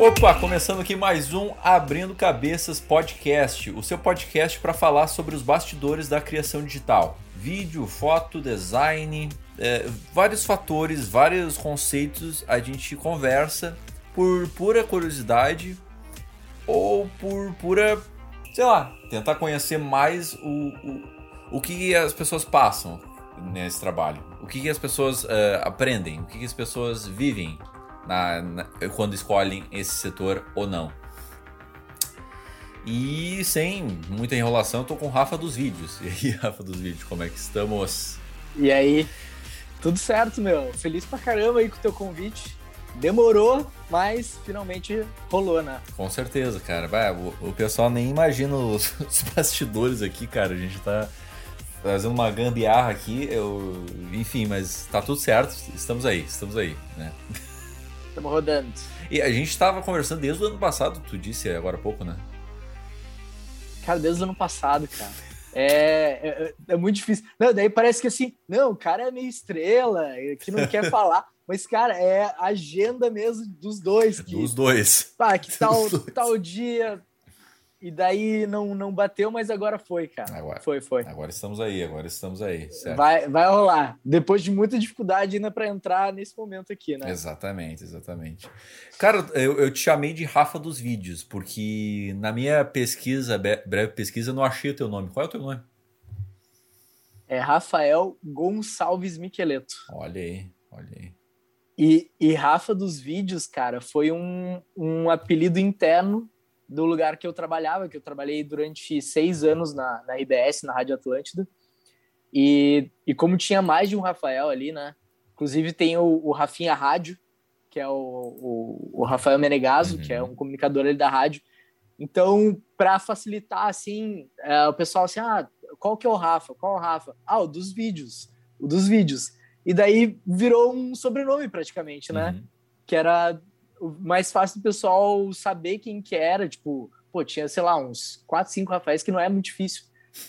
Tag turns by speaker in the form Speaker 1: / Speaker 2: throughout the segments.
Speaker 1: Opa, começando aqui mais um Abrindo Cabeças Podcast, o seu podcast para falar sobre os bastidores da criação digital. Vídeo, foto, design, é, vários fatores, vários conceitos a gente conversa por pura curiosidade ou por pura, sei lá, tentar conhecer mais o, o, o que as pessoas passam nesse trabalho, o que as pessoas uh, aprendem, o que as pessoas vivem na, na, quando escolhem esse setor ou não. E sem muita enrolação, eu tô com o Rafa dos Vídeos. E aí, Rafa dos Vídeos, como é que estamos?
Speaker 2: E aí? Tudo certo, meu. Feliz pra caramba aí com o teu convite. Demorou, mas finalmente rolou, né?
Speaker 1: Com certeza, cara. O, o, pessoal nem imagina os, os, bastidores aqui, cara. A gente tá fazendo uma gambiarra aqui. Eu, enfim, mas tá tudo certo. Estamos aí, estamos aí, né?
Speaker 2: Estamos rodando.
Speaker 1: E a gente estava conversando desde o ano passado, tu disse agora há pouco, né?
Speaker 2: Cara, desde o ano passado, cara. É, é, é, muito difícil. Não, daí parece que assim, não, o cara é meio estrela, que não quer falar. Mas, cara, é agenda mesmo dos dois.
Speaker 1: Que, dos dois.
Speaker 2: Pá, que tal, tal dia, e daí não, não bateu, mas agora foi, cara. Agora, foi, foi.
Speaker 1: Agora estamos aí, agora estamos aí.
Speaker 2: Certo. Vai, vai rolar. Depois de muita dificuldade ainda para entrar nesse momento aqui, né?
Speaker 1: Exatamente, exatamente. Cara, eu, eu te chamei de Rafa dos Vídeos, porque na minha pesquisa, breve pesquisa, eu não achei o teu nome. Qual é o teu nome?
Speaker 2: É Rafael Gonçalves Miqueleto.
Speaker 1: Olha aí, olha aí.
Speaker 2: E, e Rafa dos Vídeos, cara, foi um, um apelido interno do lugar que eu trabalhava, que eu trabalhei durante seis anos na, na RBS, na Rádio Atlântida. E, e como tinha mais de um Rafael ali, né? Inclusive tem o, o Rafinha Rádio, que é o, o, o Rafael Menegaso, uhum. que é um comunicador ali da rádio. Então, para facilitar, assim, é, o pessoal assim, ah, qual que é o Rafa? Qual é o Rafa? Ah, o dos vídeos. O dos vídeos. E daí virou um sobrenome praticamente, né? Uhum. Que era mais fácil do pessoal saber quem que era, tipo, pô, tinha, sei lá, uns quatro, cinco Rafaéis que não é muito difícil.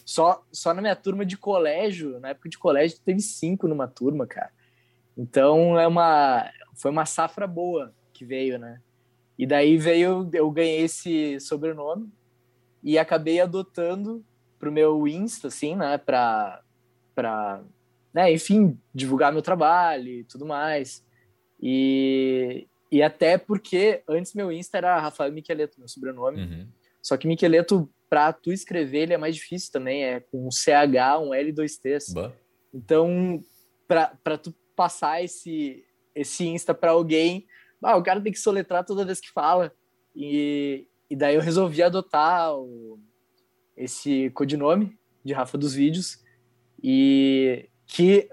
Speaker 2: Só, só na minha turma de colégio, na época de colégio, teve cinco numa turma, cara. Então é uma foi uma safra boa que veio, né? E daí veio, eu ganhei esse sobrenome e acabei adotando pro meu Insta, assim, né? Pra, pra né, enfim, divulgar meu trabalho e tudo mais. E, e até porque antes meu Insta era Rafael Miqueleto, meu sobrenome. Uhum. Só que Miqueleto, pra tu escrever, ele é mais difícil também. É com um CH, um L e dois T's. Bah. Então, pra, pra tu passar esse, esse Insta pra alguém, ah, o cara tem que soletrar toda vez que fala. E, e daí eu resolvi adotar o, esse codinome de Rafa dos Vídeos. E que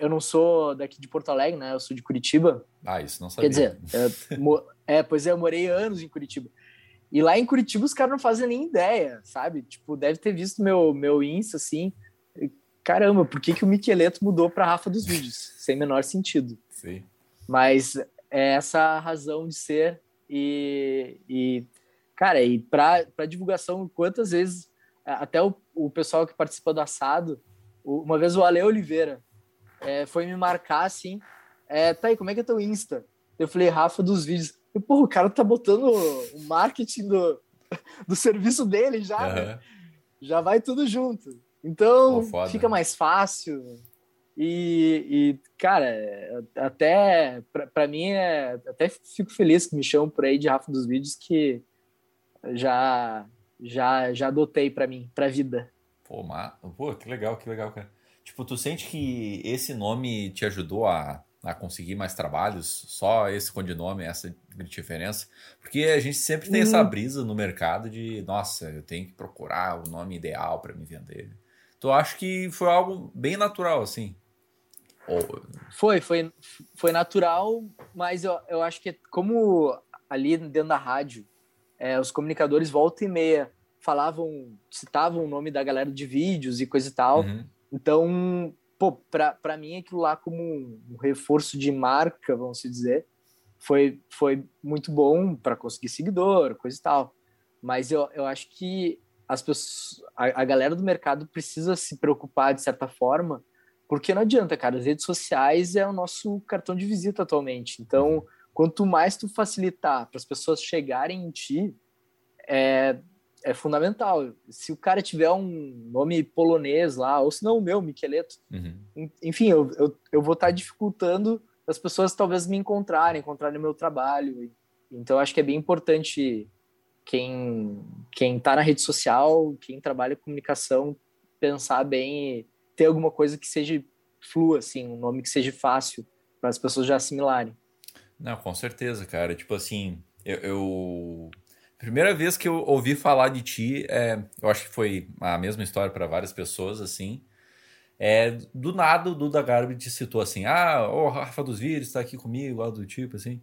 Speaker 2: eu não sou daqui de Porto Alegre, né? Eu sou de Curitiba.
Speaker 1: Ah, isso não sabia.
Speaker 2: Quer dizer, é, é, pois é, eu morei anos em Curitiba. E lá em Curitiba os caras não fazem nem ideia, sabe? Tipo, deve ter visto meu, meu Insta, assim. Caramba, por que, que o Miqueleto mudou para Rafa dos Vídeos? Sem menor sentido.
Speaker 1: Sim.
Speaker 2: Mas é essa a razão de ser. E, e cara, e para divulgação, quantas vezes, até o, o pessoal que participa do assado, uma vez o Ale Oliveira, é, foi me marcar assim. É, tá aí, como é que é teu Insta? Eu falei, Rafa dos vídeos. E, porra, o cara tá botando o marketing do, do serviço dele já, uhum. né? Já vai tudo junto. Então, Pô, fica mais fácil. E, e cara, até para mim, é, até fico feliz que me chamam por aí de Rafa dos Vídeos, que já já já adotei para mim, pra vida.
Speaker 1: Pô, ma... Pô, que legal, que legal, cara. Tipo, tu sente que esse nome te ajudou a, a conseguir mais trabalhos? Só esse codinome, essa diferença? Porque a gente sempre tem uhum. essa brisa no mercado de, nossa, eu tenho que procurar o nome ideal para me vender. Tu acha que foi algo bem natural, assim?
Speaker 2: Ou... Foi, foi, foi natural, mas eu, eu acho que como ali dentro da rádio, é, os comunicadores volta e meia falavam, citavam o nome da galera de vídeos e coisa e tal. Uhum. Então, pô, para mim aquilo lá como um reforço de marca, vamos dizer, foi, foi muito bom para conseguir seguidor, coisa e tal. Mas eu, eu acho que as pessoas, a, a galera do mercado precisa se preocupar de certa forma, porque não adianta, cara, as redes sociais é o nosso cartão de visita atualmente. Então, quanto mais tu facilitar para as pessoas chegarem em ti, é, é fundamental. Se o cara tiver um nome polonês lá, ou se não o meu, Micheleto, uhum. enfim, eu, eu, eu vou estar tá dificultando as pessoas talvez me encontrarem, encontrarem o meu trabalho. Então, acho que é bem importante quem quem está na rede social, quem trabalha com comunicação, pensar bem e ter alguma coisa que seja flua, assim, um nome que seja fácil para as pessoas já assimilarem.
Speaker 1: Não, com certeza, cara. Tipo assim, eu, eu... primeira vez que eu ouvi falar de ti, é, eu acho que foi a mesma história para várias pessoas, assim. É, do nada o Duda Garbi te citou assim: ah, o Rafa dos Vírus está aqui comigo, algo do tipo, assim.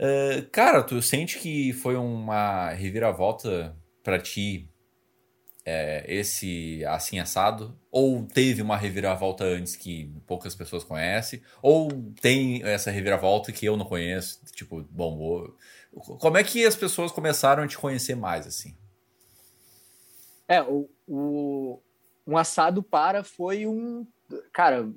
Speaker 1: Uh, cara, tu sente que foi uma reviravolta para ti é, esse assim assado? Ou teve uma reviravolta antes que poucas pessoas conhecem? Ou tem essa reviravolta que eu não conheço? Tipo, bom, como é que as pessoas começaram a te conhecer mais assim?
Speaker 2: É, o, o um assado para foi um cara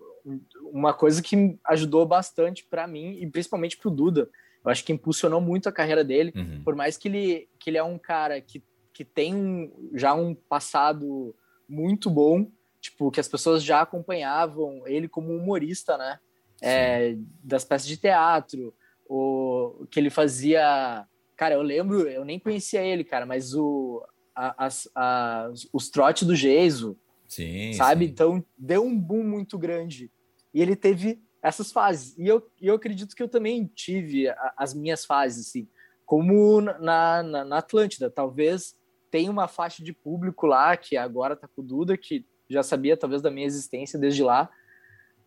Speaker 2: uma coisa que ajudou bastante para mim e principalmente para o Duda eu acho que impulsionou muito a carreira dele, uhum. por mais que ele, que ele é um cara que, que tem um, já um passado muito bom, tipo, que as pessoas já acompanhavam ele como humorista, né? É, das peças de teatro, o que ele fazia. Cara, eu lembro, eu nem conhecia ele, cara, mas o, a, as, a, os trotes do Geiso, sim, sabe? Sim. Então deu um boom muito grande. E ele teve essas fases. E eu, eu acredito que eu também tive as minhas fases, assim, como na, na, na Atlântida. Talvez tenha uma faixa de público lá, que agora tá com o Duda, que já sabia talvez da minha existência desde lá,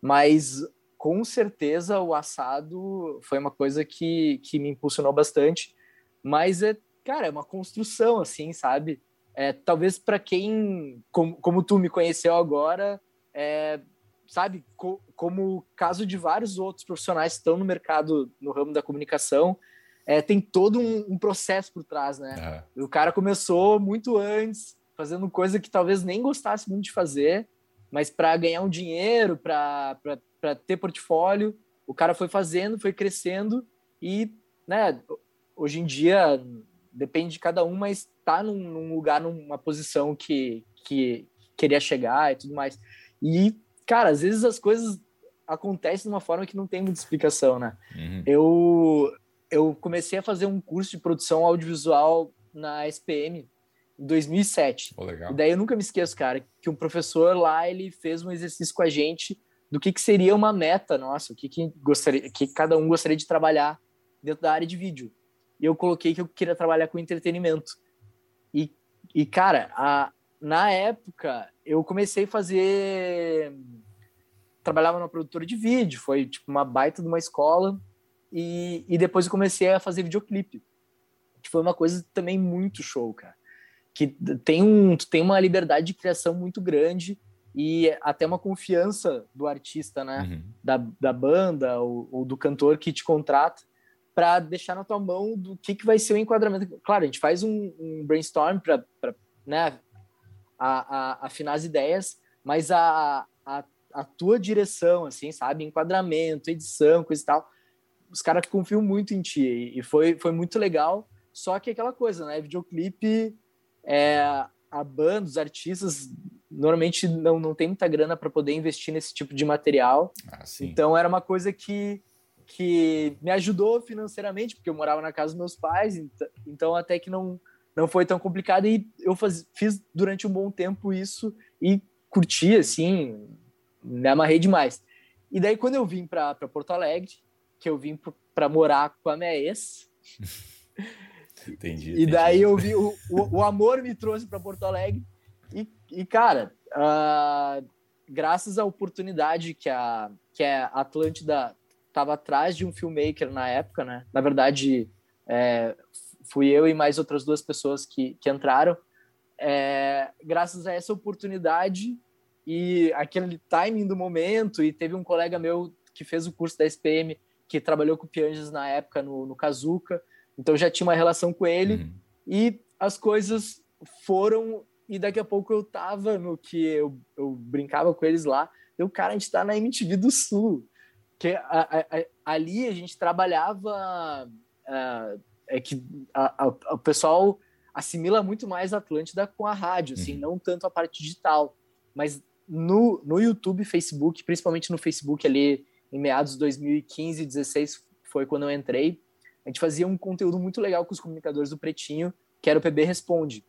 Speaker 2: mas com certeza o assado foi uma coisa que, que me impulsionou bastante, mas é, cara, é uma construção, assim, sabe? É, talvez para quem, como, como tu me conheceu agora, é, sabe, co como o caso de vários outros profissionais que estão no mercado, no ramo da comunicação, é, tem todo um, um, processo por trás, né? É. O cara começou muito antes, fazendo coisa que talvez nem gostasse muito de fazer, mas para ganhar um dinheiro, para ter portfólio, o cara foi fazendo, foi crescendo e, né, hoje em dia depende de cada um, mas tá num, num lugar, numa posição que, que queria chegar e tudo mais. E cara, às vezes as coisas acontecem de uma forma que não tem muita explicação, né? Uhum. Eu, eu comecei a fazer um curso de produção audiovisual na SPM 2007. Oh, legal. E daí eu nunca me esqueço, cara, que um professor lá, ele fez um exercício com a gente do que, que seria uma meta nossa, o que, que, gostaria, que cada um gostaria de trabalhar dentro da área de vídeo. E eu coloquei que eu queria trabalhar com entretenimento. E, e cara, a, na época, eu comecei a fazer. Trabalhava numa produtora de vídeo, foi tipo uma baita de uma escola. E, e depois eu comecei a fazer videoclipe, que foi uma coisa também muito show, cara. Que tem, um, tem uma liberdade de criação muito grande e até uma confiança do artista, né? Uhum. Da, da banda ou, ou, do cantor que te contrata para deixar na tua mão do que, que vai ser o enquadramento. Claro, a gente faz um, um brainstorm para né, a, a, afinar as ideias, mas a, a, a tua direção, assim, sabe? Enquadramento, edição, coisa e tal. Os caras confiam muito em ti e foi, foi muito legal. Só que aquela coisa, né? Videoclipe, é, a banda, os artistas normalmente não, não tem muita grana para poder investir nesse tipo de material. Ah, então era uma coisa que, que me ajudou financeiramente, porque eu morava na casa dos meus pais, então até que não, não foi tão complicado e eu faz, fiz durante um bom tempo isso e curti, assim, me amarrei demais. E daí, quando eu vim para Porto Alegre, que eu vim para morar com a minha ex.
Speaker 1: entendi,
Speaker 2: E daí eu vi, o, o, o amor me trouxe para Porto Alegre. E, e cara, uh, graças à oportunidade que a, que a Atlântida estava atrás de um filmmaker na época, né? Na verdade, é, fui eu e mais outras duas pessoas que, que entraram. É, graças a essa oportunidade e aquele timing do momento, e teve um colega meu que fez o curso da SPM, que trabalhou com o Pianges na época no, no Kazuca, então já tinha uma relação com ele, uhum. e as coisas foram, e daqui a pouco eu tava no que eu, eu brincava com eles lá, eu, cara, a gente tá na MTV do Sul, que a, a, a, ali a gente trabalhava uh, é que o pessoal assimila muito mais a Atlântida com a rádio, assim, uhum. não tanto a parte digital, mas no, no YouTube, Facebook, principalmente no Facebook ali em meados de 2015, 16 foi quando eu entrei, a gente fazia um conteúdo muito legal com os comunicadores do Pretinho, que era o PB Responde.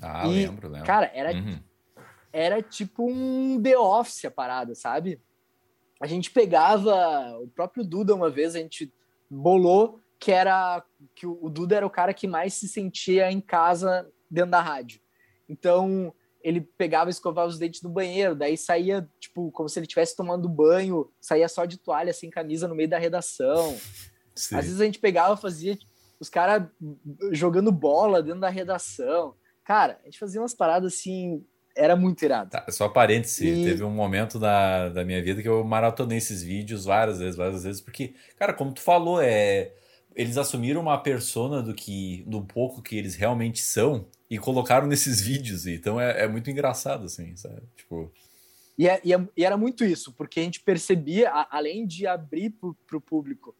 Speaker 1: Ah, e, lembro, lembro.
Speaker 2: Cara, era, uhum. era tipo um The Office a parada, sabe? A gente pegava o próprio Duda uma vez, a gente bolou que era que o Duda era o cara que mais se sentia em casa dentro da rádio. Então, ele pegava e escovava os dentes no banheiro, daí saía, tipo, como se ele estivesse tomando banho, saía só de toalha, sem camisa, no meio da redação. Sim. Às vezes a gente pegava, fazia os caras jogando bola dentro da redação. Cara, a gente fazia umas paradas assim, era muito irado.
Speaker 1: Tá, só parêntese, e... teve um momento da, da minha vida que eu maratonei esses vídeos várias vezes, várias vezes, porque, cara, como tu falou, é eles assumiram uma persona do que do pouco que eles realmente são e colocaram nesses vídeos. Então é, é muito engraçado, assim, sabe? Tipo.
Speaker 2: E, é, e, é, e, era muito isso, porque a gente percebia, a, além de abrir para o público,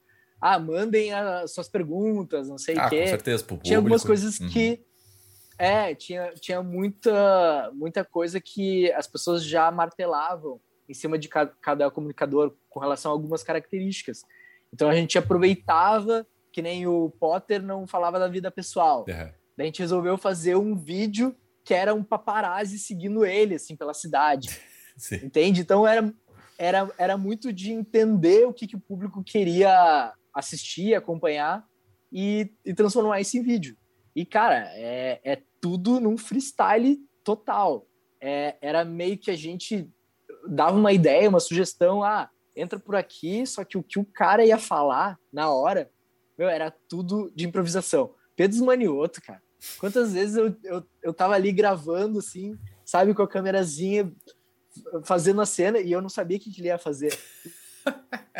Speaker 2: ah, mandem as suas perguntas, não sei o
Speaker 1: ah,
Speaker 2: quê.
Speaker 1: Com certeza, pro
Speaker 2: Tinha algumas coisas uhum. que. É, tinha, tinha muita, muita coisa que as pessoas já martelavam em cima de cada, cada comunicador com relação a algumas características. Então a gente aproveitava que nem o Potter não falava da vida pessoal. Uhum. Daí a gente resolveu fazer um vídeo que era um paparazzi seguindo ele, assim, pela cidade. Sim. Entende? Então era, era, era muito de entender o que, que o público queria assistir, acompanhar e, e transformar isso em vídeo. E, cara, é, é tudo num freestyle total. É, era meio que a gente dava uma ideia, uma sugestão, ah, entra por aqui, só que o que o cara ia falar na hora meu, era tudo de improvisação. Pedro Manioto, cara. Quantas vezes eu, eu, eu tava ali gravando, assim, sabe, com a câmerazinha, fazendo a cena, e eu não sabia o que, ele ia fazer.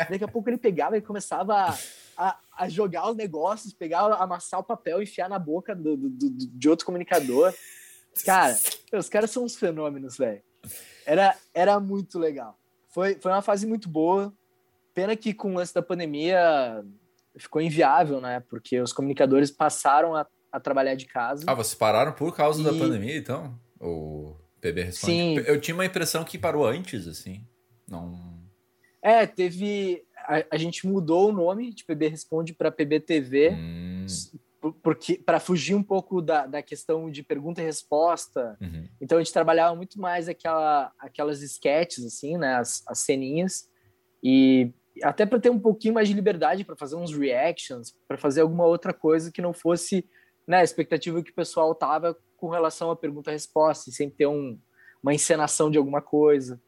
Speaker 2: Daqui a pouco ele pegava e começava a, a, jogar os negócios, pegar, amassar o papel, enfiar na boca do, do, do de outro comunicador. Cara, os caras são uns fenômenos, velho. Era, era muito legal. Foi, foi uma fase muito boa. Pena que com o lance da pandemia ficou inviável, né? Porque os comunicadores passaram a, a trabalhar de casa.
Speaker 1: Ah, vocês pararam por causa e... da pandemia, então? O PB responde. Sim. Eu tinha uma impressão que parou antes, assim. Não.
Speaker 2: É, teve. A, a gente mudou o nome de PB Responde para PBTV, hum. porque para fugir um pouco da, da questão de pergunta e resposta. Uhum. Então a gente trabalhava muito mais aquela, aquelas sketches, assim, né? As, as ceninhas. E até para ter um pouquinho mais de liberdade para fazer uns reactions, para fazer alguma outra coisa que não fosse né, a expectativa que o pessoal tava com relação à pergunta-resposta, sem ter um, uma encenação de alguma coisa.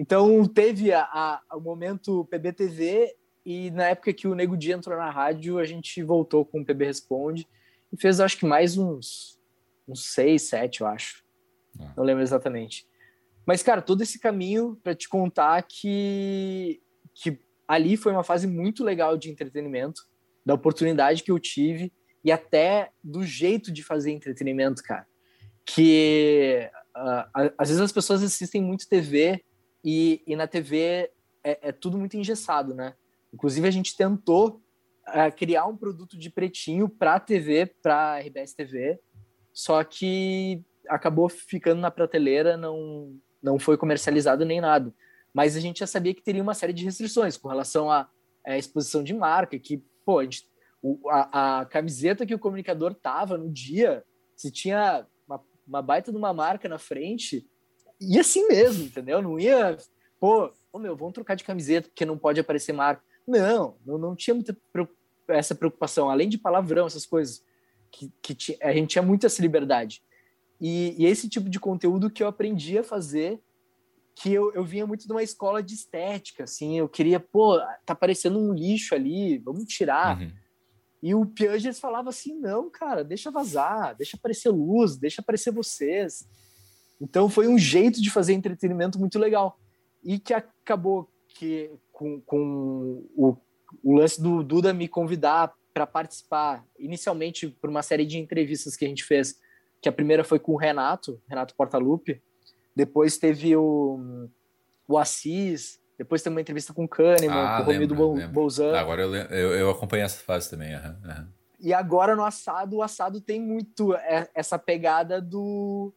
Speaker 2: Então teve a, a, o momento PBTV e na época que o Nego Dia entrou na rádio, a gente voltou com o PB Responde e fez acho que mais uns, uns seis, sete, eu acho. Ah. Não lembro exatamente. Mas, cara, todo esse caminho para te contar que, que ali foi uma fase muito legal de entretenimento, da oportunidade que eu tive e até do jeito de fazer entretenimento, cara. Que uh, às vezes as pessoas assistem muito TV e, e na TV é, é, tudo muito engessado, né? Inclusive a gente tentou uh, criar um produto de pretinho para TV, para RBS TV, só que acabou ficando na prateleira, não não foi comercializado nem nada mas a gente já sabia que teria uma série de restrições com relação à, à exposição de marca, que, pô, a, gente, o, a, a, camiseta que o comunicador tava no dia, se tinha uma, uma, baita de uma marca na frente, ia assim mesmo, entendeu? Não ia, pô, oh, meu, vamos trocar de camiseta porque não pode aparecer marca. Não, não, não tinha muita essa preocupação, além de palavrão, essas coisas, que, que a gente tinha muita essa liberdade. E, e esse tipo de conteúdo que eu aprendi a fazer que eu, eu vinha muito de uma escola de estética, assim, eu queria, pô, tá parecendo um lixo ali, vamos tirar. Uhum. E o Pianges falava assim, não, cara, deixa vazar, deixa aparecer luz, deixa aparecer vocês. Então foi um jeito de fazer entretenimento muito legal. E que acabou que com, com o, o lance do Duda me convidar para participar, inicialmente por uma série de entrevistas que a gente fez, que a primeira foi com o Renato, Renato Portaluppi, depois teve o, o Assis, Depois tem uma entrevista com o Kahneman, ah, com o Romildo Bolzan.
Speaker 1: Agora eu, eu, eu acompanhei essa fase também. Uhum, uhum.
Speaker 2: E agora no assado, o assado tem muito essa pegada do,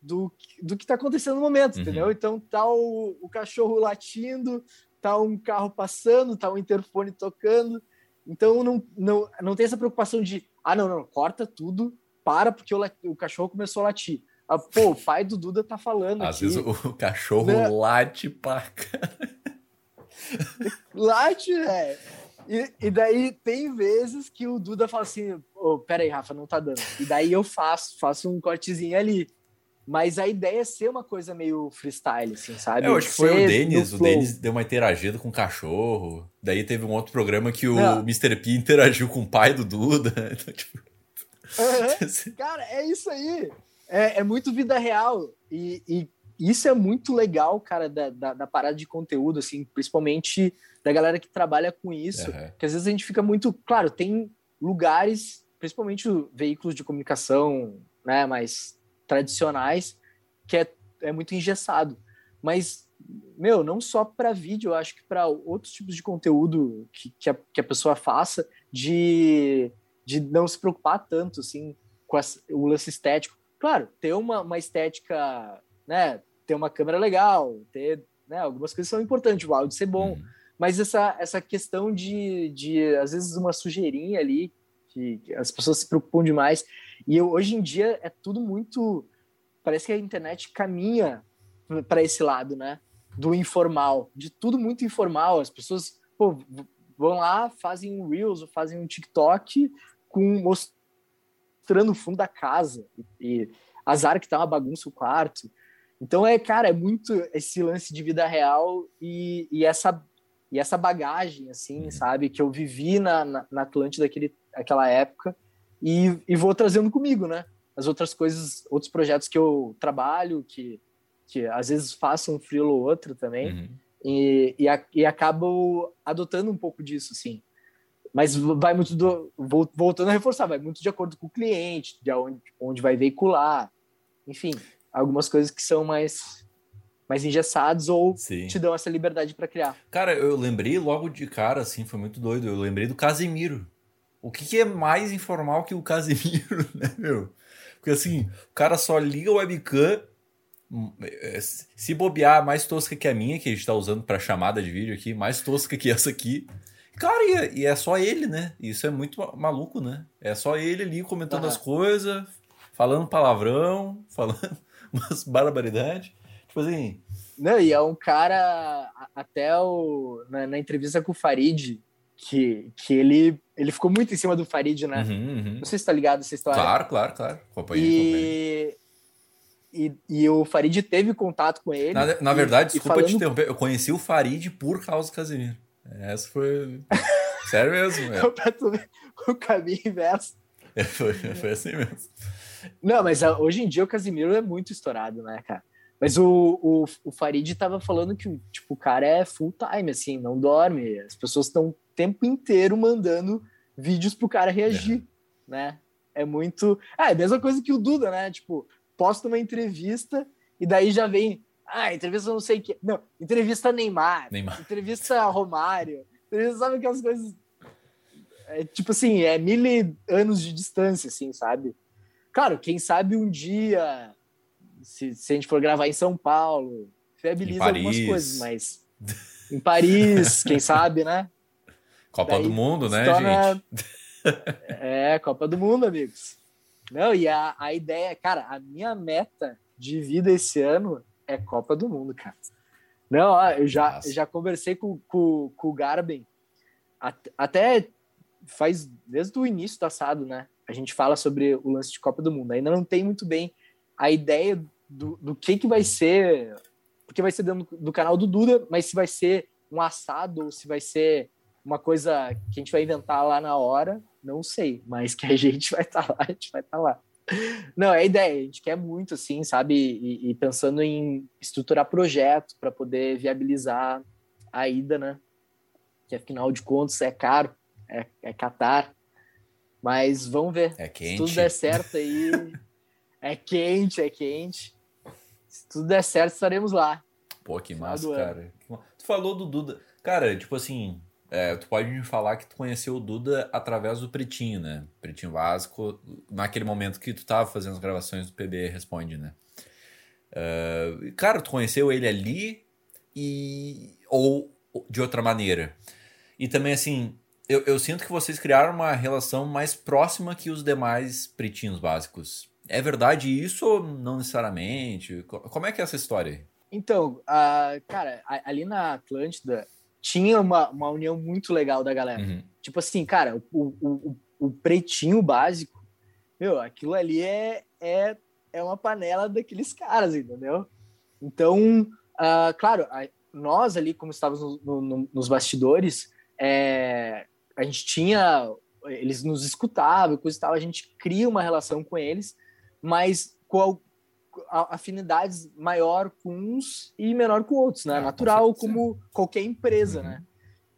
Speaker 2: do, do que está acontecendo no momento, uhum. entendeu? Então tá o, o cachorro latindo, tá um carro passando, tá um interfone tocando. Então não, não, não tem essa preocupação de, ah, não, não, corta tudo, para porque o, o cachorro começou a latir. Ah, pô, o pai do Duda tá falando
Speaker 1: Às aqui. vezes o, cachorro né? late pra
Speaker 2: Late, é. E, e, daí tem vezes que o Duda fala assim, oh, pera aí, Rafa, não tá dando. E daí eu faço, faço um cortezinho ali. Mas a ideia é ser uma coisa meio freestyle, assim, sabe?
Speaker 1: É, eu acho que foi o Denis. O Denis deu uma interagida com o cachorro. Daí teve um outro programa que o Não. Mr. P interagiu com o pai do Duda. Então, tipo...
Speaker 2: uhum. Cara, é isso aí. É, é muito vida real. E, e, isso é muito legal, cara, da, da, da, parada de conteúdo, assim, principalmente da galera que trabalha com isso. Uhum. Que às vezes a gente fica muito. Claro, tem lugares, principalmente veículos de comunicação, né, mais tradicionais, que é, é muito engessado. Mas, meu, não só para vídeo, eu acho que para outros tipos de conteúdo que, que, a, que a pessoa faça, de, de não se preocupar tanto, assim, com o lance estético. Claro, ter uma, uma estética, né, ter uma câmera legal, ter, né, algumas coisas são importantes, o áudio ser bom, uhum. mas essa, essa questão de, de, às vezes, uma sujeirinha ali, que, que as pessoas se preocupam demais, e eu, hoje em dia é tudo muito. Parece que a internet caminha para esse lado, né? Do informal, de tudo muito informal. As pessoas pô, vão lá, fazem um Reels, ou fazem um TikTok com mostrando o fundo da casa. E, azar que tá uma bagunça o quarto. Então é, cara, é muito esse lance de vida real e, e essa e essa bagagem, assim, uhum. sabe, que eu vivi na, na, na Atlântida daquele, aquela época e, e vou trazendo comigo, né? As outras coisas, outros projetos que eu trabalho, que, que às vezes faço um frilo ou outro também, uhum. e, e, a, e acabo adotando um pouco disso, sim. Mas vai muito do. Voltando a reforçar, vai muito de acordo com o cliente, de onde, onde vai veicular, enfim, algumas coisas que são mais mais engessados ou Sim. te dão essa liberdade para criar.
Speaker 1: Cara, eu lembrei logo de cara, assim, foi muito doido. Eu lembrei do Casimiro. O que, que, é mais informal que o Casimiro, né, meu? Porque assim, o cara só liga o webcam. Hum, é, se bobear mais tosca que a minha, que a gente tá usando para chamada de vídeo aqui, mais tosca que essa aqui. Cara, e é, e é, só ele, né? Isso é muito maluco, né? É só ele ali comentando as coisas, falando palavrão, falando umas barbaridades. Tipo assim.
Speaker 2: Não, e é um cara, até o, na, na entrevista com o Farid, que, que ele, ele ficou muito em cima do Farid, né? Uhum, uhum. Não sei se tá ligado essa história.
Speaker 1: Claro, claro, claro. Acompanhei,
Speaker 2: e, e, e, o Farid teve contato com ele.
Speaker 1: Na, na verdade, e, desculpa falando... te interromper, eu conheci o Farid por causa do Casimiro. Essa foi. Sério mesmo. É.
Speaker 2: o caminho inverso.
Speaker 1: É, foi, foi assim mesmo.
Speaker 2: Não, mas ah, hoje em dia o Casimiro é muito estourado, né, cara? Mas o, o, o Farid tava falando que tipo, o cara é full time, assim, não dorme. As pessoas estão tempo inteiro mandando vídeos pro cara reagir, é. né? É muito. Ah, é a mesma coisa que o Duda, né? Tipo, posta uma entrevista e daí já vem. Ah, entrevista não sei o que. Não, entrevista Neymar, Neymar. entrevista Romário. Entrevista, sabe aquelas coisas. É, tipo assim, é mil anos de distância, assim, sabe? Claro, quem sabe um dia, se, se a gente for gravar em São Paulo, viabiliza algumas coisas, mas em Paris, quem sabe, né?
Speaker 1: Copa Daí, do Mundo, né, torna... gente?
Speaker 2: é, Copa do Mundo, amigos. Não, e a, a ideia, cara, a minha meta de vida esse ano é Copa do Mundo, cara. Não, ó, eu já, já conversei com, com, com o Garben, até faz desde o início do assado, né? A gente fala sobre o lance de Copa do Mundo. Ainda não tem muito bem a ideia do, do que, que vai ser, porque vai ser dentro do canal do Duda, mas se vai ser um assado ou se vai ser uma coisa que a gente vai inventar lá na hora, não sei, mas que a gente vai estar tá lá, a gente vai estar tá lá. Não, é a ideia, a gente quer muito, assim, sabe? E, e pensando em estruturar projeto para poder viabilizar a ida, né? Que afinal de contas é caro, é, é Qatar. Mas vamos ver.
Speaker 1: É quente.
Speaker 2: Se tudo der certo aí. é quente, é quente. Se tudo der certo, estaremos lá.
Speaker 1: Pô, que massa, cara. Tu falou do Duda. Cara, tipo assim, é, tu pode me falar que tu conheceu o Duda através do Pretinho, né? Pretinho Vasco, naquele momento que tu tava fazendo as gravações do PB Responde, né? Uh, cara, tu conheceu ele ali e ou de outra maneira. E também, assim, eu, eu sinto que vocês criaram uma relação mais próxima que os demais pretinhos básicos. É verdade isso ou não necessariamente? Como é que é essa história aí?
Speaker 2: Então, uh, cara, ali na Atlântida tinha uma, uma união muito legal da galera. Uhum. Tipo assim, cara, o, o, o, pretinho básico, meu, aquilo ali é, é, é uma panela daqueles caras, entendeu? Então, uh, claro, nós ali, como estávamos no, no, nos bastidores, é, a gente tinha, eles nos escutavam, coisa e tal, a gente cria uma relação com eles, mas com afinidades maior com uns e menor com outros, né? É, Natural, com como qualquer empresa, uhum. né?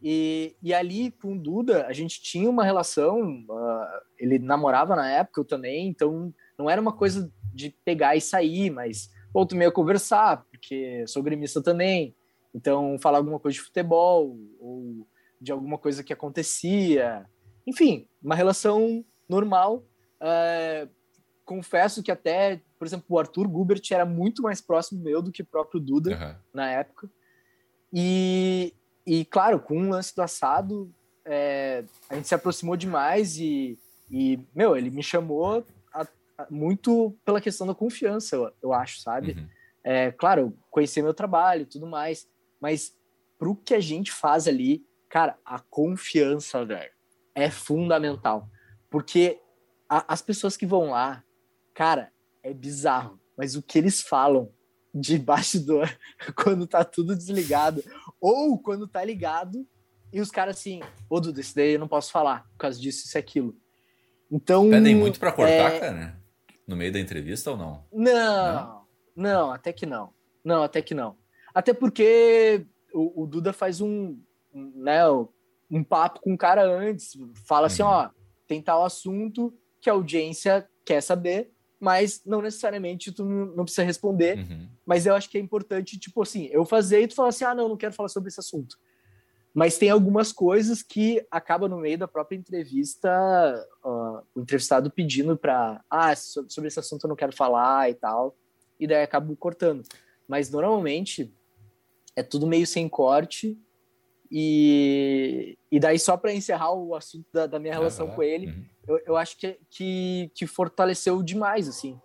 Speaker 2: E, e ali com o Duda, a gente tinha uma relação, uh, ele namorava na época, eu também, então não era uma coisa de pegar e sair, mas ou tu meio conversar, porque sou gremista também, então, falar alguma coisa de futebol ou de alguma coisa que acontecia. Enfim, uma relação normal. É, confesso que até, por exemplo, o Arthur Gubert era muito mais próximo meu do que o próprio Duda uhum. na época. E, e, claro, com o lance do assado, é, a gente se aproximou demais e, e meu, ele me chamou a, a, muito pela questão da confiança, eu, eu acho, sabe? Uhum. É, claro, conhecer meu trabalho e tudo mais, mas pro que a gente faz ali, cara, a confiança, velho, é fundamental. Porque a, as pessoas que vão lá, cara, é bizarro. Mas o que eles falam de bastidor quando tá tudo desligado, ou quando tá ligado, e os caras assim, ô Duda, esse daí eu não posso falar, por causa disso, isso e aquilo. Então.
Speaker 1: Pedem muito para cortar, é... cara? No meio da entrevista ou não?
Speaker 2: não? Não, não, até que não. Não, até que não. Até porque o, o Duda faz um, né, um papo com o cara antes, fala assim, uhum. ó, tem tal assunto que a audiência quer saber, mas não necessariamente tu não precisa responder. Uhum. Mas eu acho que é importante, tipo assim, eu fazer e tu falar assim, ah, não, não quero falar sobre esse assunto. Mas tem algumas coisas que acaba no meio da própria entrevista, uh, o entrevistado pedindo para, ah, sobre esse assunto eu não quero falar e tal, e daí acabo cortando. Mas normalmente é tudo meio sem corte. E, e daí, só para encerrar o assunto da, da minha relação uhum. com ele, uhum. Eu, eu acho que, que, que fortaleceu demais, assim,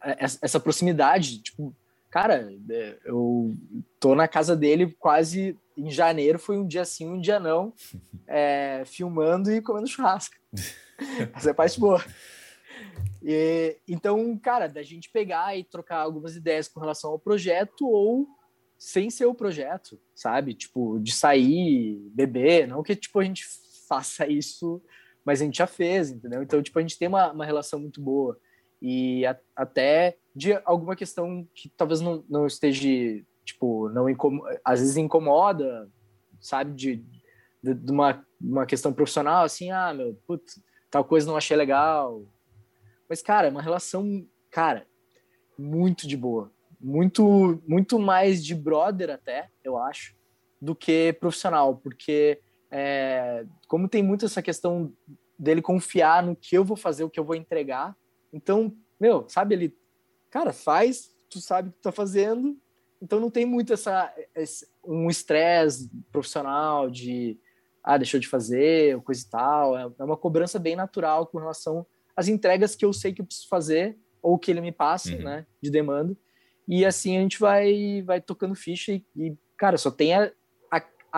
Speaker 2: essa, essa proximidade. Tipo, cara, eu tô na casa dele quase em janeiro, foi um dia sim, um dia não, é, filmando e comendo churrasco. Essa é a parte boa. E, então, cara, da gente pegar e trocar algumas ideias com relação ao projeto ou sem ser o projeto, sabe? Tipo, de sair, beber, não que tipo a gente faça isso, mas a gente já fez, entendeu? Então, tipo, a gente tem uma, uma relação muito boa. E a, até de alguma questão que talvez não, não esteja, tipo, não às vezes incomoda, sabe? De, de, de, uma, uma questão profissional, assim, ah, meu, putz, tal coisa não achei legal, mas, cara, é uma relação, cara, muito de boa. Muito, muito mais de brother até, eu acho, do que profissional. Porque, é, como tem muito essa questão dele confiar no que eu vou fazer, o que eu vou entregar. Então, meu, sabe, ele, cara, faz, tu sabe o que tu tá fazendo. Então não tem muito essa, esse, um estresse profissional de, ah, deixou de fazer, coisa e tal. É, é uma cobrança bem natural com relação as entregas que eu sei que eu preciso fazer ou que ele me passa, uhum. né, de demanda. E assim a gente vai vai tocando ficha e, e cara, só tem a,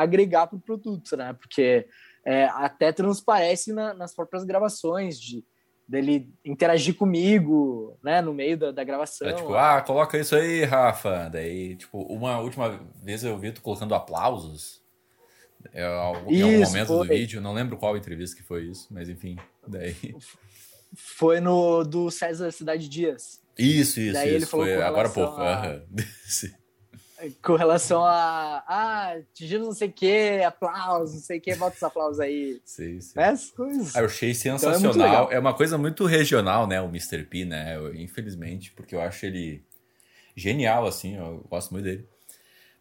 Speaker 2: agregar pro produto, né? Porque é, até transparece na, nas próprias gravações de dele interagir comigo, né, no meio da, da gravação.
Speaker 1: É tipo, ah, coloca isso aí, Rafa. Daí, tipo, uma última vez eu vi tu colocando aplausos. É, em algum momento foi. do vídeo, não lembro qual entrevista que foi isso, mas enfim, daí.
Speaker 2: Foi no do César Cidade Dias.
Speaker 1: Isso, isso, Daí isso. Ele falou foi agora há pouco. A...
Speaker 2: com relação a. Ah, tingimos não sei o que, aplausos, não sei o que, bota os aplausos aí.
Speaker 1: Sim, sim.
Speaker 2: Essas coisas.
Speaker 1: Ah, eu achei sensacional. Então é, é, uma coisa muito regional, né? O Mr. P, né? Eu, infelizmente, porque eu acho ele genial, assim, eu gosto muito dele.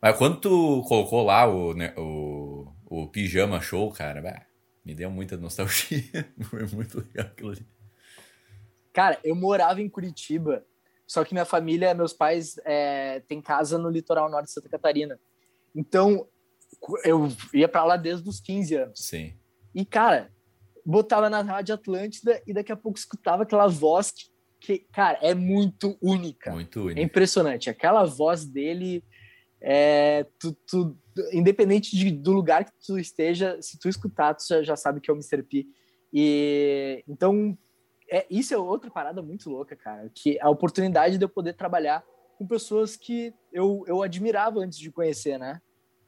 Speaker 1: Mas quando tu colocou lá o, né, o, o pijama show, cara, bah, me deu muita nostalgia. Foi muito legal aquilo ali.
Speaker 2: Cara, eu morava em Curitiba, só que minha família, meus pais, é, tem casa no litoral norte de Santa Catarina. Então, eu ia para lá desde os 15 anos.
Speaker 1: Sim.
Speaker 2: E, cara, botava na Rádio Atlântida e daqui a pouco escutava aquela voz que, que cara, é muito única.
Speaker 1: Muito única.
Speaker 2: É impressionante. Aquela voz dele, é, tu, tu, independente de, do lugar que tu esteja, se tu escutar, tu já, já sabe que é o Mr. P. E, então, é, isso é outra parada muito louca, cara. Que a oportunidade de eu poder trabalhar com pessoas que eu, eu admirava antes de conhecer, né?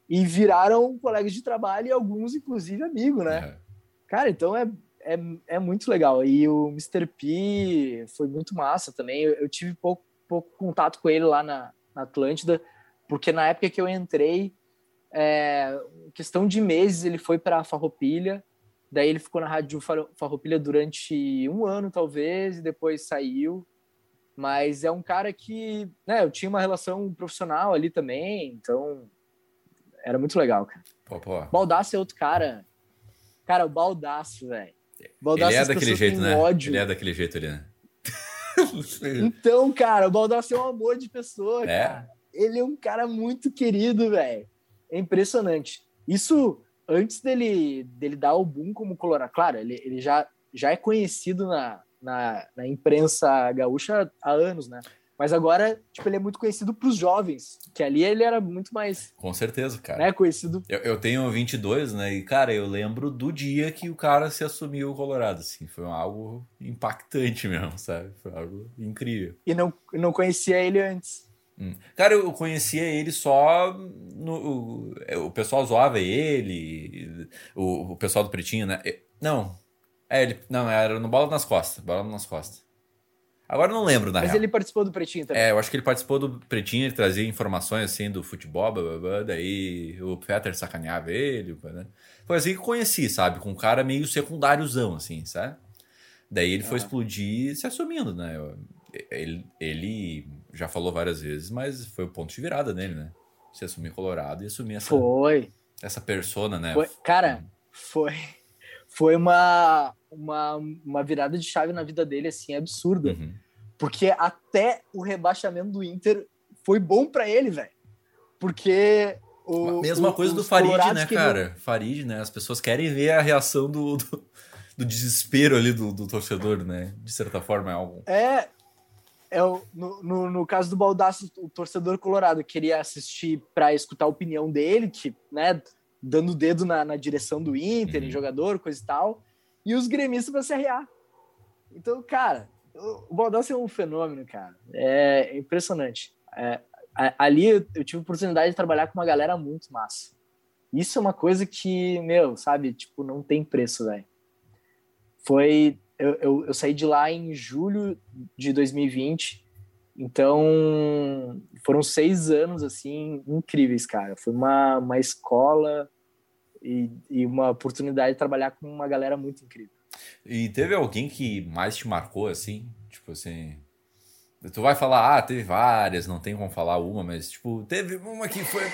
Speaker 2: E viraram colegas de trabalho e alguns, inclusive, amigos, né? É. Cara, então é, é, é muito legal. E o Mr. P foi muito massa também. Eu, eu tive pouco, pouco contato com ele lá na, na Atlântida, porque na época que eu entrei, é, questão de meses, ele foi para Farroupilha. Daí ele ficou na Rádio Farroupilha durante um ano, talvez, e depois saiu. Mas é um cara que, né, eu tinha uma relação profissional ali também, então era muito legal, cara.
Speaker 1: Pô, pô.
Speaker 2: Baldaço é outro cara Cara, o Baldaço, velho.
Speaker 1: Ele é daquele jeito, né? Ódio. Ele é daquele jeito ali, né?
Speaker 2: então, cara, o Baldaço é um amor de pessoa,
Speaker 1: é?
Speaker 2: cara. Ele é um cara muito querido, velho. É impressionante. Isso antes dele, dele dar o boom como Colorado. Claro, ele, ele já, já é conhecido na, na, na imprensa gaúcha há anos, né? Mas agora, tipo, ele é muito conhecido pros jovens, que ali ele era muito mais...
Speaker 1: Com certeza, cara.
Speaker 2: Né, conhecido.
Speaker 1: Eu, eu tenho 22, né? E, cara, eu lembro do dia que o cara se assumiu Colorado, assim. Foi algo impactante mesmo, sabe? Foi algo incrível.
Speaker 2: E não, não conhecia ele antes.
Speaker 1: Hum. Cara, eu conhecia ele só no. O, é, o pessoal zoava ele, o, o pessoal do Pretinho, né? Não. É, ele. Não, era no Bola nas Costas. Bola nas Costas. Agora eu não lembro, na
Speaker 2: Mas
Speaker 1: real.
Speaker 2: ele participou do Pretinho também.
Speaker 1: É, eu acho que ele participou do Pretinho, ele trazia informações assim do futebol, blá, blá, blá, daí o Peter sacaneava ele, né? Foi assim que eu conheci, sabe? Com um cara meio secundáriozão, assim, sabe? Daí ele foi explodir se assumindo, né? Ele, ele já falou várias vezes, mas foi o ponto de virada dele, né? Se assumir Colorado e assumir essa...
Speaker 2: Foi.
Speaker 1: Essa persona, né?
Speaker 2: Foi, cara, foi foi uma, uma, uma virada de chave na vida dele, assim, absurda. Uhum. Porque até o rebaixamento do Inter foi bom para ele, velho. Porque o,
Speaker 1: Mesma o, coisa do Farid, né, cara? Farid, né? As pessoas querem ver a reação do, do, do desespero ali do, do, torcedor, né? De certa forma é algo.
Speaker 2: É. é o, no, no, no caso do Baldaço, o torcedor colorado queria assistir para escutar a opinião dele, que, né? dando o dedo na, na direção do Inter, uhum. em jogador, coisa e tal, e os gremistas para se arriar. Então, cara, o Baldassi é um fenômeno, cara. É impressionante. É, ali eu, eu tive a oportunidade de trabalhar com uma galera muito massa. Isso é uma coisa que, meu, sabe, tipo, não tem preço, velho. Foi. Eu, eu, eu, saí de lá em julho de 2020. Então, foram seis anos, assim, incríveis, cara. Foi uma, uma escola e, e uma oportunidade de trabalhar com uma galera muito incrível.
Speaker 1: E teve alguém que mais te marcou, assim? Tipo assim. Tu vai falar, ah, teve várias, não tem como falar uma, mas, tipo, teve uma que foi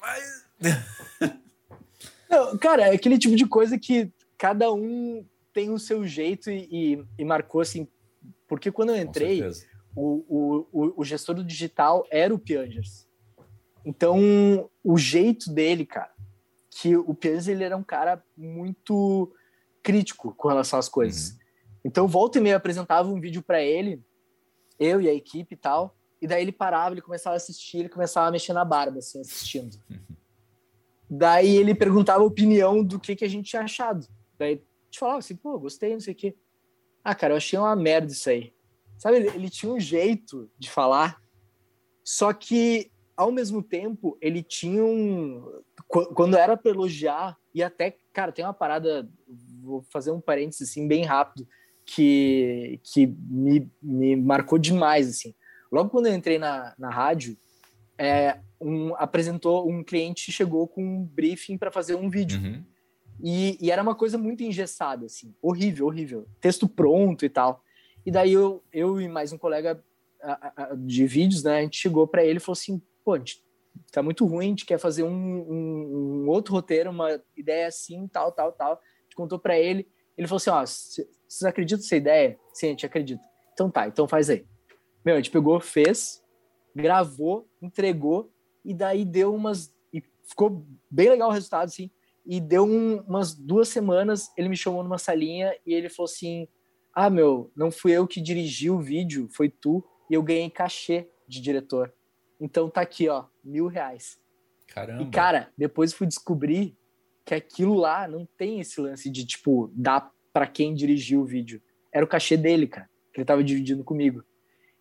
Speaker 1: mais.
Speaker 2: não, cara, é aquele tipo de coisa que cada um tem o seu jeito e, e, e marcou, assim. Porque quando eu entrei, o, o, o, gestor do digital era o Piangers. Então, o jeito dele, cara, que o Piangers ele era um cara muito crítico com relação às coisas. Uhum. Então, volta e meia apresentava um vídeo para ele, eu e a equipe e tal, e daí ele parava, ele começava a assistir, ele começava a mexer na barba, assim, assistindo. Uhum. Daí ele perguntava a opinião do que, que a gente tinha achado. Daí gente falava assim, pô, gostei, não sei o quê. Ah, cara, eu achei uma merda isso aí. Sabe, ele, ele tinha um jeito de falar, só que, ao mesmo tempo, ele tinha um... Quando era para elogiar, e até, cara, tem uma parada, vou fazer um parênteses assim, bem rápido, que, que me, me marcou demais, assim. Logo quando eu entrei na, na rádio, é, um, apresentou, um cliente chegou com um briefing para fazer um vídeo. Uhum. E, e, era uma coisa muito engessada, assim, horrível, horrível. Texto pronto e tal. E daí eu, eu e mais um colega de vídeos, né? A gente chegou para ele e falou assim: pô, a gente tá muito ruim, a gente quer fazer um, um, um outro roteiro, uma ideia assim, tal, tal, tal. A gente contou para ele. Ele falou assim: ó, vocês acreditam nessa ideia? Sim, a gente acredita. Então tá, então faz aí. Meu, a gente pegou, fez, gravou, entregou, e daí deu umas. E ficou bem legal o resultado, assim. E deu um, umas duas semanas, ele me chamou numa salinha e ele falou assim: Ah, meu, não fui eu que dirigi o vídeo, foi tu, e eu ganhei cachê de diretor. Então tá aqui, ó, mil reais.
Speaker 1: Caramba.
Speaker 2: E, cara, depois fui descobrir que aquilo lá não tem esse lance de, tipo, dar para quem dirigiu o vídeo. Era o cachê dele, cara, que ele tava dividindo comigo.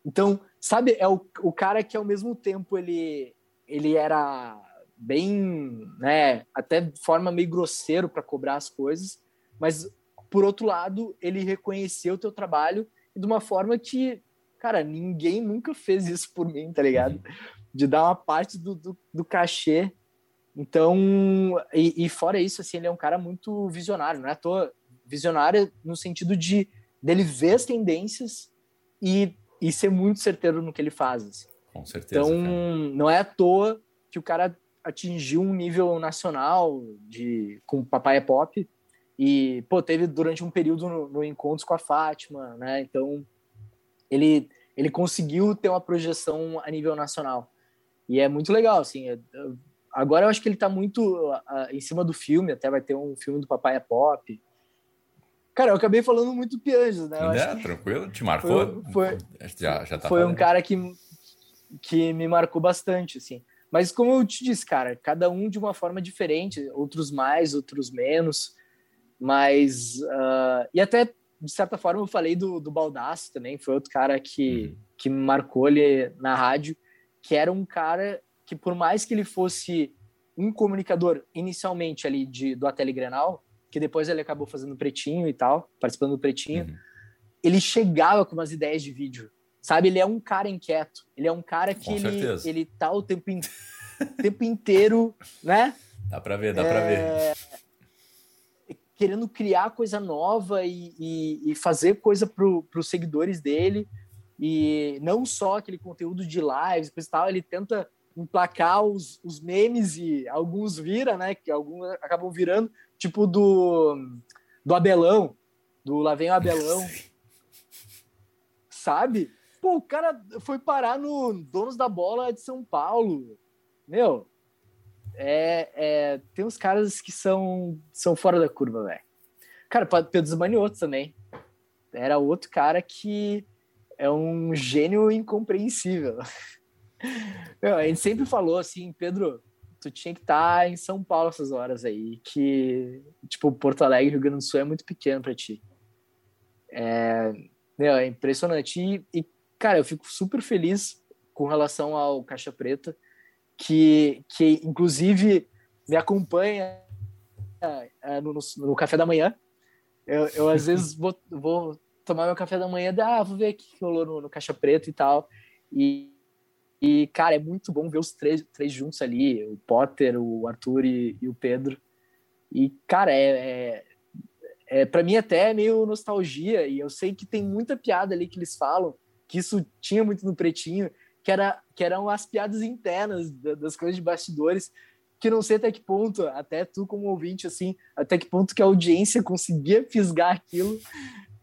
Speaker 2: Então, sabe, é o, o cara que ao mesmo tempo ele, ele era bem, né, até de forma meio grosseiro para cobrar as coisas, mas por outro lado, ele reconheceu o teu trabalho de uma forma que, cara, ninguém nunca fez isso por mim, tá ligado? De dar uma parte do, do, do cachê. Então, e, e, fora isso, assim, ele é um cara muito visionário, não é à toa visionário no sentido de dele ver as tendências e, e ser muito certeiro no que ele faz. Assim.
Speaker 1: Com certeza.
Speaker 2: Então, cara. não é à toa que o cara atingiu um nível nacional de com Papai é Pop e pô teve durante um período no, no encontros com a Fátima, né? Então ele ele conseguiu ter uma projeção a nível nacional e é muito legal assim. Agora eu acho que ele está muito uh, em cima do filme, até vai ter um filme do Papai é Pop. Cara, eu acabei falando muito Pianjas, né?
Speaker 1: É, tranquilo, te marcou?
Speaker 2: Foi, foi,
Speaker 1: já, já tá
Speaker 2: foi um cara que, que me marcou bastante, assim. Mas como eu te disse, cara, cada um de uma forma diferente, outros mais, outros menos. Mas. Uh, e até, de certa forma, eu falei do, do Baldaço também, foi outro cara que, uhum. que me marcou ali na rádio, que era um cara que, por mais que ele fosse um comunicador inicialmente ali de, do Ateli Grenal, que depois ele acabou fazendo Pretinho e tal, participando do Pretinho, uhum. ele chegava com umas ideias de vídeo Sabe, ele é um cara inquieto. Ele é um cara que ele, ele tá o tempo, in... tempo inteiro, né?
Speaker 1: Dá pra ver, dá é... pra ver. É,
Speaker 2: querendo criar coisa nova e, e, e fazer coisa pro, pros seguidores dele. E não só aquele conteúdo de lives, e tal, ele tenta emplacar os, os memes e alguns vira, né? Que alguns acabam virando, tipo do, do Abelão, do Lá Vem o Abelão. Sabe? Pô, o cara foi parar no Donos da Bola de São Paulo. Meu, é, é, tem uns caras que são, são fora da curva, velho. Cara, Pedro Zmanioto também. Era outro cara que é um gênio incompreensível. Meu, a gente sempre falou assim, Pedro, tu tinha que estar tá em São Paulo essas horas aí, que, tipo, Porto Alegre, Rio Grande do Sul é muito pequeno para ti. É, meu, é impressionante. E, e cara, eu fico super feliz com relação ao Caixa Preta, que, que inclusive me acompanha é, no, no, café da manhã. Eu, eu às vezes vou, vou, tomar meu café da manhã, ah, vou ver o que rolou no, no Caixa Preta e tal. E, e, cara, é muito bom ver os três, três juntos ali, o Potter, o Arthur e, e o Pedro. E, cara, é, é, é para mim até é meio nostalgia, e eu sei que tem muita piada ali que eles falam, que isso tinha muito no Pretinho, que, era, que eram as piadas internas das coisas de bastidores, que não sei até que ponto, até tu como ouvinte, assim, até que ponto que a audiência conseguia fisgar aquilo.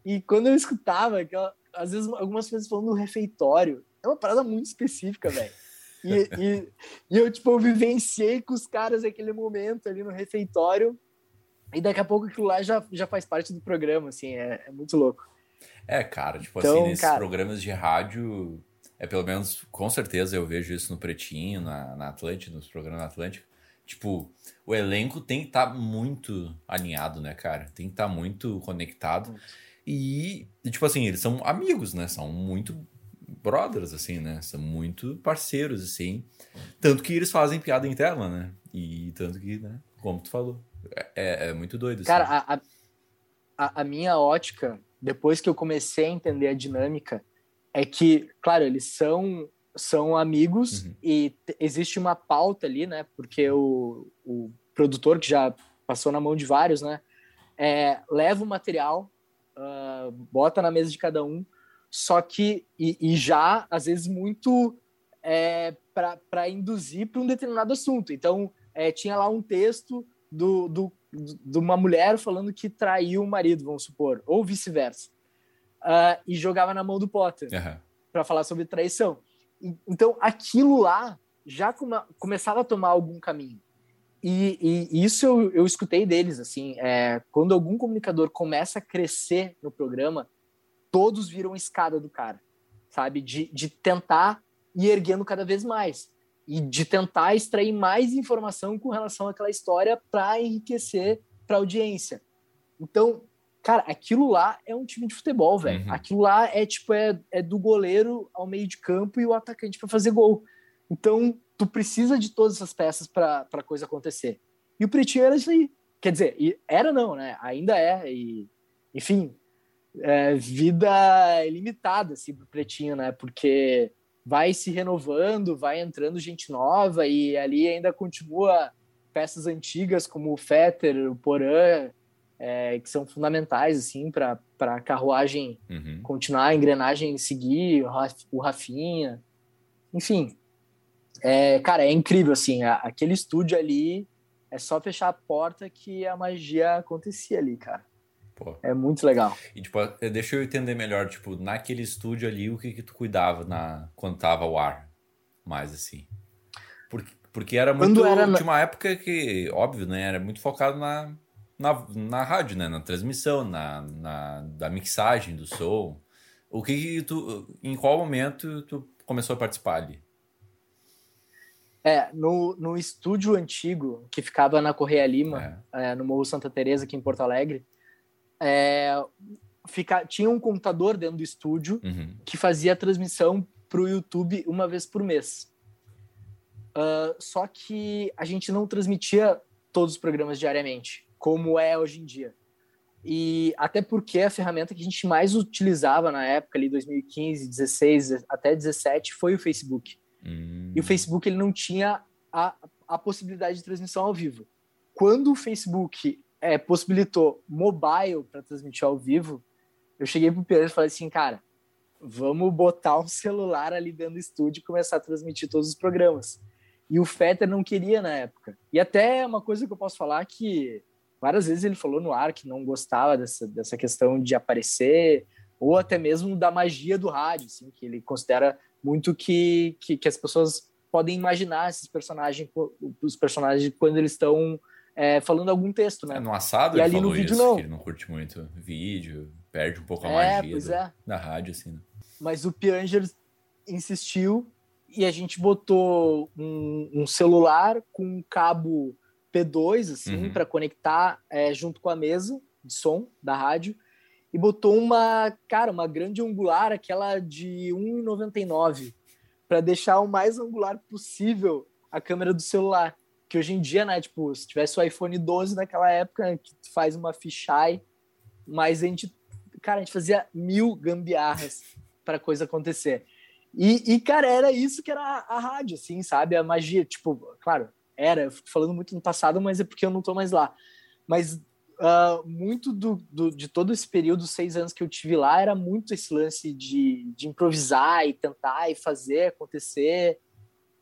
Speaker 2: E quando eu escutava, aquela, às vezes algumas coisas falando no refeitório, é uma parada muito específica, velho. E, e, e, eu, tipo, eu vivenciei com os caras aquele momento ali no refeitório, e daqui a pouco aquilo lá já, já faz parte do programa, assim, é, é muito louco.
Speaker 1: É, cara, tipo então, assim, nesses cara... programas de rádio, é pelo menos, com certeza eu vejo isso no Pretinho, na, na Atlântida, nos programas na Atlântica. Tipo, o elenco tem que estar tá muito alinhado, né, cara? Tem que estar tá muito conectado. E, tipo assim, eles são amigos, né? São muito brothers, assim, né? São muito parceiros, assim. Tanto que eles fazem piada interna, né? E tanto que, né? Como tu falou. É, é, é muito doido.
Speaker 2: Assim. Cara, a, a, a minha ótica depois que eu comecei a entender a dinâmica, é que, claro, eles são são amigos uhum. e existe uma pauta ali, né? Porque o, o produtor, que já passou na mão de vários, né? É, leva o material, uh, bota na mesa de cada um, só que, e, e já, às vezes, muito é, para induzir para um determinado assunto. Então, é, tinha lá um texto do, do, de uma mulher falando que traiu o marido, vamos supor, ou vice-versa, uh, e jogava na mão do Potter uhum. para falar sobre traição. E, então, aquilo lá já come, começava a tomar algum caminho. E, e, isso eu, eu escutei deles, assim, é, quando algum comunicador começa a crescer no programa, todos viram escada do cara, sabe? De, de tentar ir erguendo cada vez mais e de tentar extrair mais informação com relação àquela história para enriquecer para a audiência. Então, cara, aquilo lá é um time de futebol, velho. Uhum. Aquilo lá é tipo é, é do goleiro ao meio de campo e o atacante para fazer gol. Então, tu precisa de todas essas peças para a coisa acontecer. E o Pretinho era isso aí. Quer dizer, era não, né? Ainda é. E, enfim, é, vida ilimitada assim, pro Pretinho, né? Porque vai se renovando, vai entrando gente nova e ali ainda continua peças antigas como o Fetter, o Porã, é, que são fundamentais assim para a carruagem uhum. continuar, a engrenagem seguir, o Rafinha, enfim, é, cara, é incrível, assim, aquele estúdio ali, é só fechar a porta que a magia acontecia ali, cara. Pô. É muito legal.
Speaker 1: E, tipo, é, deixa eu entender melhor, tipo, naquele estúdio ali, o que que tu cuidava na, quando tava ao ar? Mais, assim. Porque, porque era muito... Quando era... Tinha uma época que, óbvio, né, era muito focado na, na, na rádio, né, na transmissão, na, na da mixagem do som. O que que tu... Em qual momento tu começou a participar ali?
Speaker 2: É, no, no estúdio antigo, que ficava na Correia Lima, é. É, no Morro Santa Teresa aqui em Porto Alegre, é, fica, tinha um computador dentro do estúdio uhum. que fazia a transmissão para o YouTube uma vez por mês. Uh, só que a gente não transmitia todos os programas diariamente, como é hoje em dia. E até porque a ferramenta que a gente mais utilizava na época, ali 2015, 16 até 17, foi o Facebook. Hum. E o Facebook ele não tinha a, a possibilidade de transmissão ao vivo. Quando o Facebook é, possibilitou mobile para transmitir ao vivo, eu cheguei pro Pedro e falei assim, cara, vamos botar um celular ali dentro do estúdio e começar a transmitir todos os programas. E o Fetter não queria na época. E até uma coisa que eu posso falar que várias vezes ele falou no ar que não gostava dessa, dessa questão de aparecer, ou até mesmo da magia do rádio, assim, que ele considera muito que, que, que as pessoas podem imaginar esses personagens, os personagens quando eles estão é, falando algum texto, né? É,
Speaker 1: no assado e ali no vídeo isso, não. ele não curte muito vídeo, perde um pouco a é, magia é. da rádio, assim. Né?
Speaker 2: Mas o Pianger insistiu e a gente botou um, um celular com um cabo P2, assim, uhum. para conectar é, junto com a mesa de som da rádio e botou uma, cara, uma grande angular, aquela de 1,99, para deixar o mais angular possível a câmera do celular. Que hoje em dia, né, tipo, se tivesse o iPhone 12 naquela época, que faz uma fisheye, mas a gente, cara, a gente fazia mil gambiarras para coisa acontecer. E, e, cara, era isso que era a, a rádio, assim, sabe? A magia, tipo, claro, era, eu fico falando muito no passado, mas é porque eu não tô mais lá. Mas uh, muito do, do, de todo esse período, seis anos que eu tive lá, era muito esse lance de, de improvisar e tentar e fazer acontecer.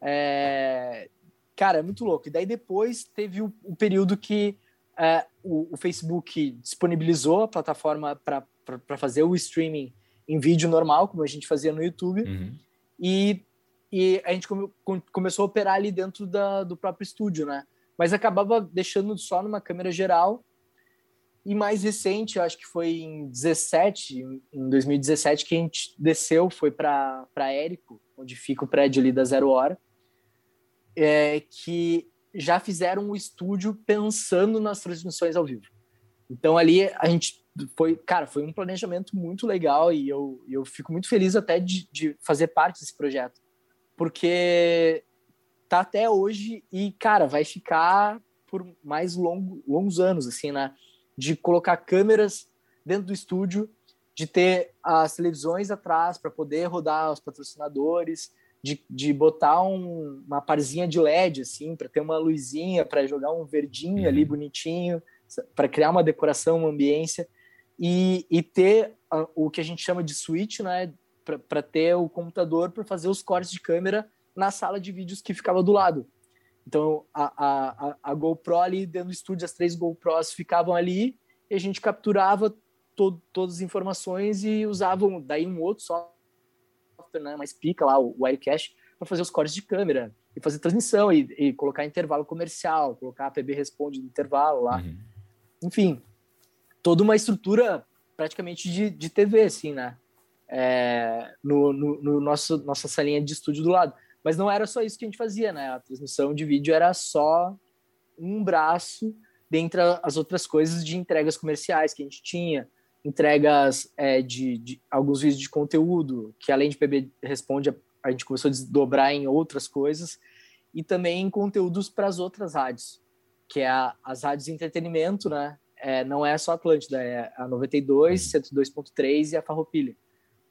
Speaker 2: É... Cara, é muito louco. E daí depois teve o, o período que uh, o, o, Facebook disponibilizou a plataforma para fazer o streaming em vídeo normal, como a gente fazia no YouTube. Uhum. E, e a gente come, começou a operar ali dentro da, do próprio estúdio, né? Mas acabava deixando só numa câmera geral e mais recente, acho que foi em 17, em 2017, que a gente desceu, foi para Érico, onde fica o prédio ali da Zero Hora, é, que já fizeram um estúdio pensando nas transmissões ao vivo. Então ali a gente foi, cara, foi um planejamento muito legal e eu, eu fico muito feliz até de, de fazer parte desse projeto, porque tá até hoje e, cara, vai ficar por mais longo, longos anos, assim, né? de colocar câmeras dentro do estúdio, de ter as televisões atrás para poder rodar os patrocinadores, de, de botar um, uma parzinha de LED, assim, para ter uma luzinha, para jogar um verdinho uhum. ali bonitinho, para criar uma decoração, uma ambiência. e, e ter o que a gente chama de switch, né, para ter o computador para fazer os cortes de câmera na sala de vídeos que ficava do lado. Então, a, a, a GoPro ali dentro do estúdio, as três GoPros ficavam ali e a gente capturava to, todas as informações e usavam daí um outro software, né, mais pica lá, o Wirecast, para fazer os cortes de câmera e fazer transmissão e, e, colocar intervalo comercial, colocar a PB responde no intervalo lá. Uhum. Enfim, toda uma estrutura praticamente de, de TV, assim, né? É, no, no, no, nosso nossa salinha de estúdio do lado. Mas não era só isso que a gente fazia, né? A transmissão de vídeo era só um braço dentre as outras coisas de entregas comerciais que a gente tinha, entregas é, de, de, alguns vídeos de conteúdo, que além de PB Responde, a, gente começou a desdobrar em outras coisas, e também conteúdos para as outras rádios, que é a, as rádios de entretenimento, né? É, não é só a Atlântida, é a 92, 102.3 e a Farroupilha.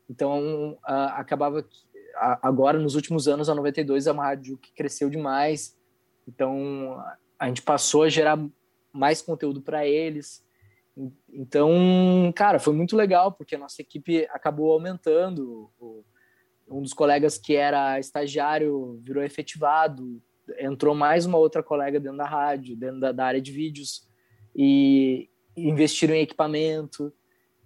Speaker 2: Então, a, acabava a, agora, nos últimos anos, a 92 é uma rádio que cresceu demais. Então, a gente passou a gerar mais conteúdo para eles. Então, cara, foi muito legal, porque a nossa equipe acabou aumentando. Um dos colegas que era estagiário virou efetivado, entrou mais uma outra colega dentro da rádio, dentro da, da área de vídeos, e investiram em equipamento.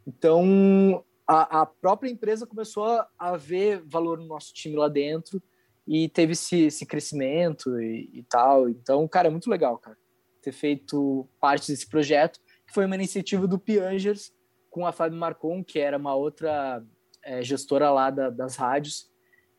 Speaker 2: Então, a, a própria empresa começou a, ver valor no nosso time lá dentro e teve esse, esse crescimento e, e tal. Então, cara, é muito legal, cara, ter feito parte desse projeto que foi uma iniciativa do Piangers com a Fábio Marcon, que era uma outra é, gestora lá da, das rádios,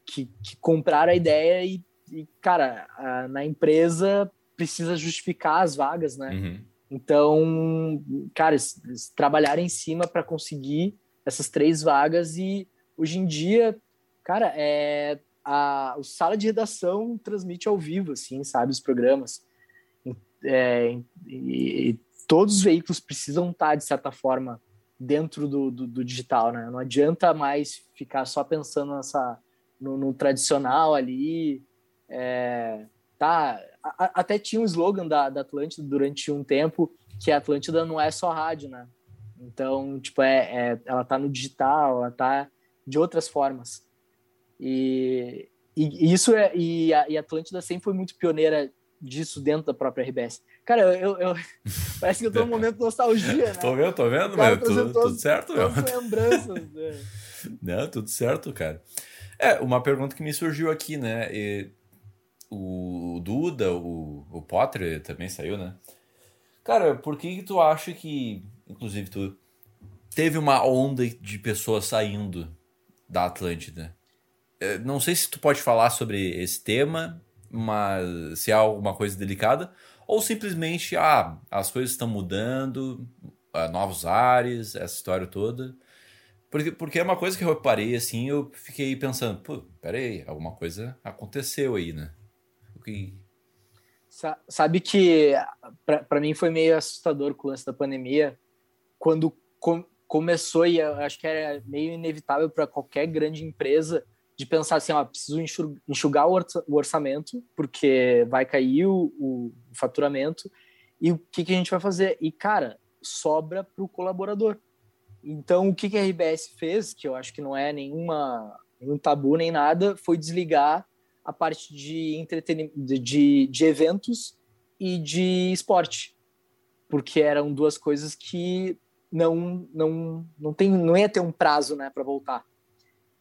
Speaker 2: que, que compraram a ideia e, e cara, a, na empresa precisa justificar as vagas, né? Uhum. Então, cara, eles, trabalharam em cima para conseguir essas três vagas e hoje em dia, cara, é a, o sala de redação transmite ao vivo, assim, sabe, os programas. É, e, e, todos os veículos precisam estar, de certa forma, dentro do, do, do, digital, né? Não adianta mais ficar só pensando nessa, no, no tradicional ali. É, tá, a, até tinha um slogan da, da Atlântida durante um tempo, que a Atlântida não é só rádio, né? Então, tipo, é, é ela tá no digital, ela tá de outras formas. E, e, isso é, e a, e a Atlântida sempre foi muito pioneira disso dentro da própria RBS. Cara, eu, eu, eu parece que eu tô num momento de nostalgia, né?
Speaker 1: tô vendo, tô vendo, mas tudo, tudo certo, meu.
Speaker 2: lembranças. Né?
Speaker 1: Não, tudo certo, cara. É, uma pergunta que me surgiu aqui, né? E o Duda, o, o Potter também saiu, né? Cara, por que, que tu acha que, inclusive, tu teve uma onda de pessoas saindo da Atlântida? É, não sei se tu pode falar sobre esse tema, mas se é alguma coisa delicada, ou simplesmente, ah, as coisas estão mudando, ah, novos ares, essa história toda. Porque, porque é uma coisa que eu reparei, assim, eu fiquei pensando, pô, peraí, alguma coisa aconteceu aí, né?
Speaker 2: Sabe que para mim foi meio assustador com o lance da pandemia, quando com, começou, e acho que era meio inevitável para qualquer grande empresa, de pensar assim, ó, preciso enxugar o orçamento, porque vai cair o, o faturamento, e o que, que a gente vai fazer? E, cara, sobra para o colaborador. Então, o que, que a RBS fez, que eu acho que não é nenhuma, nenhum tabu nem nada, foi desligar a parte de entretenimento, de, de eventos e de esporte, porque eram duas coisas que não não não tem não ia ter um prazo, né, para voltar.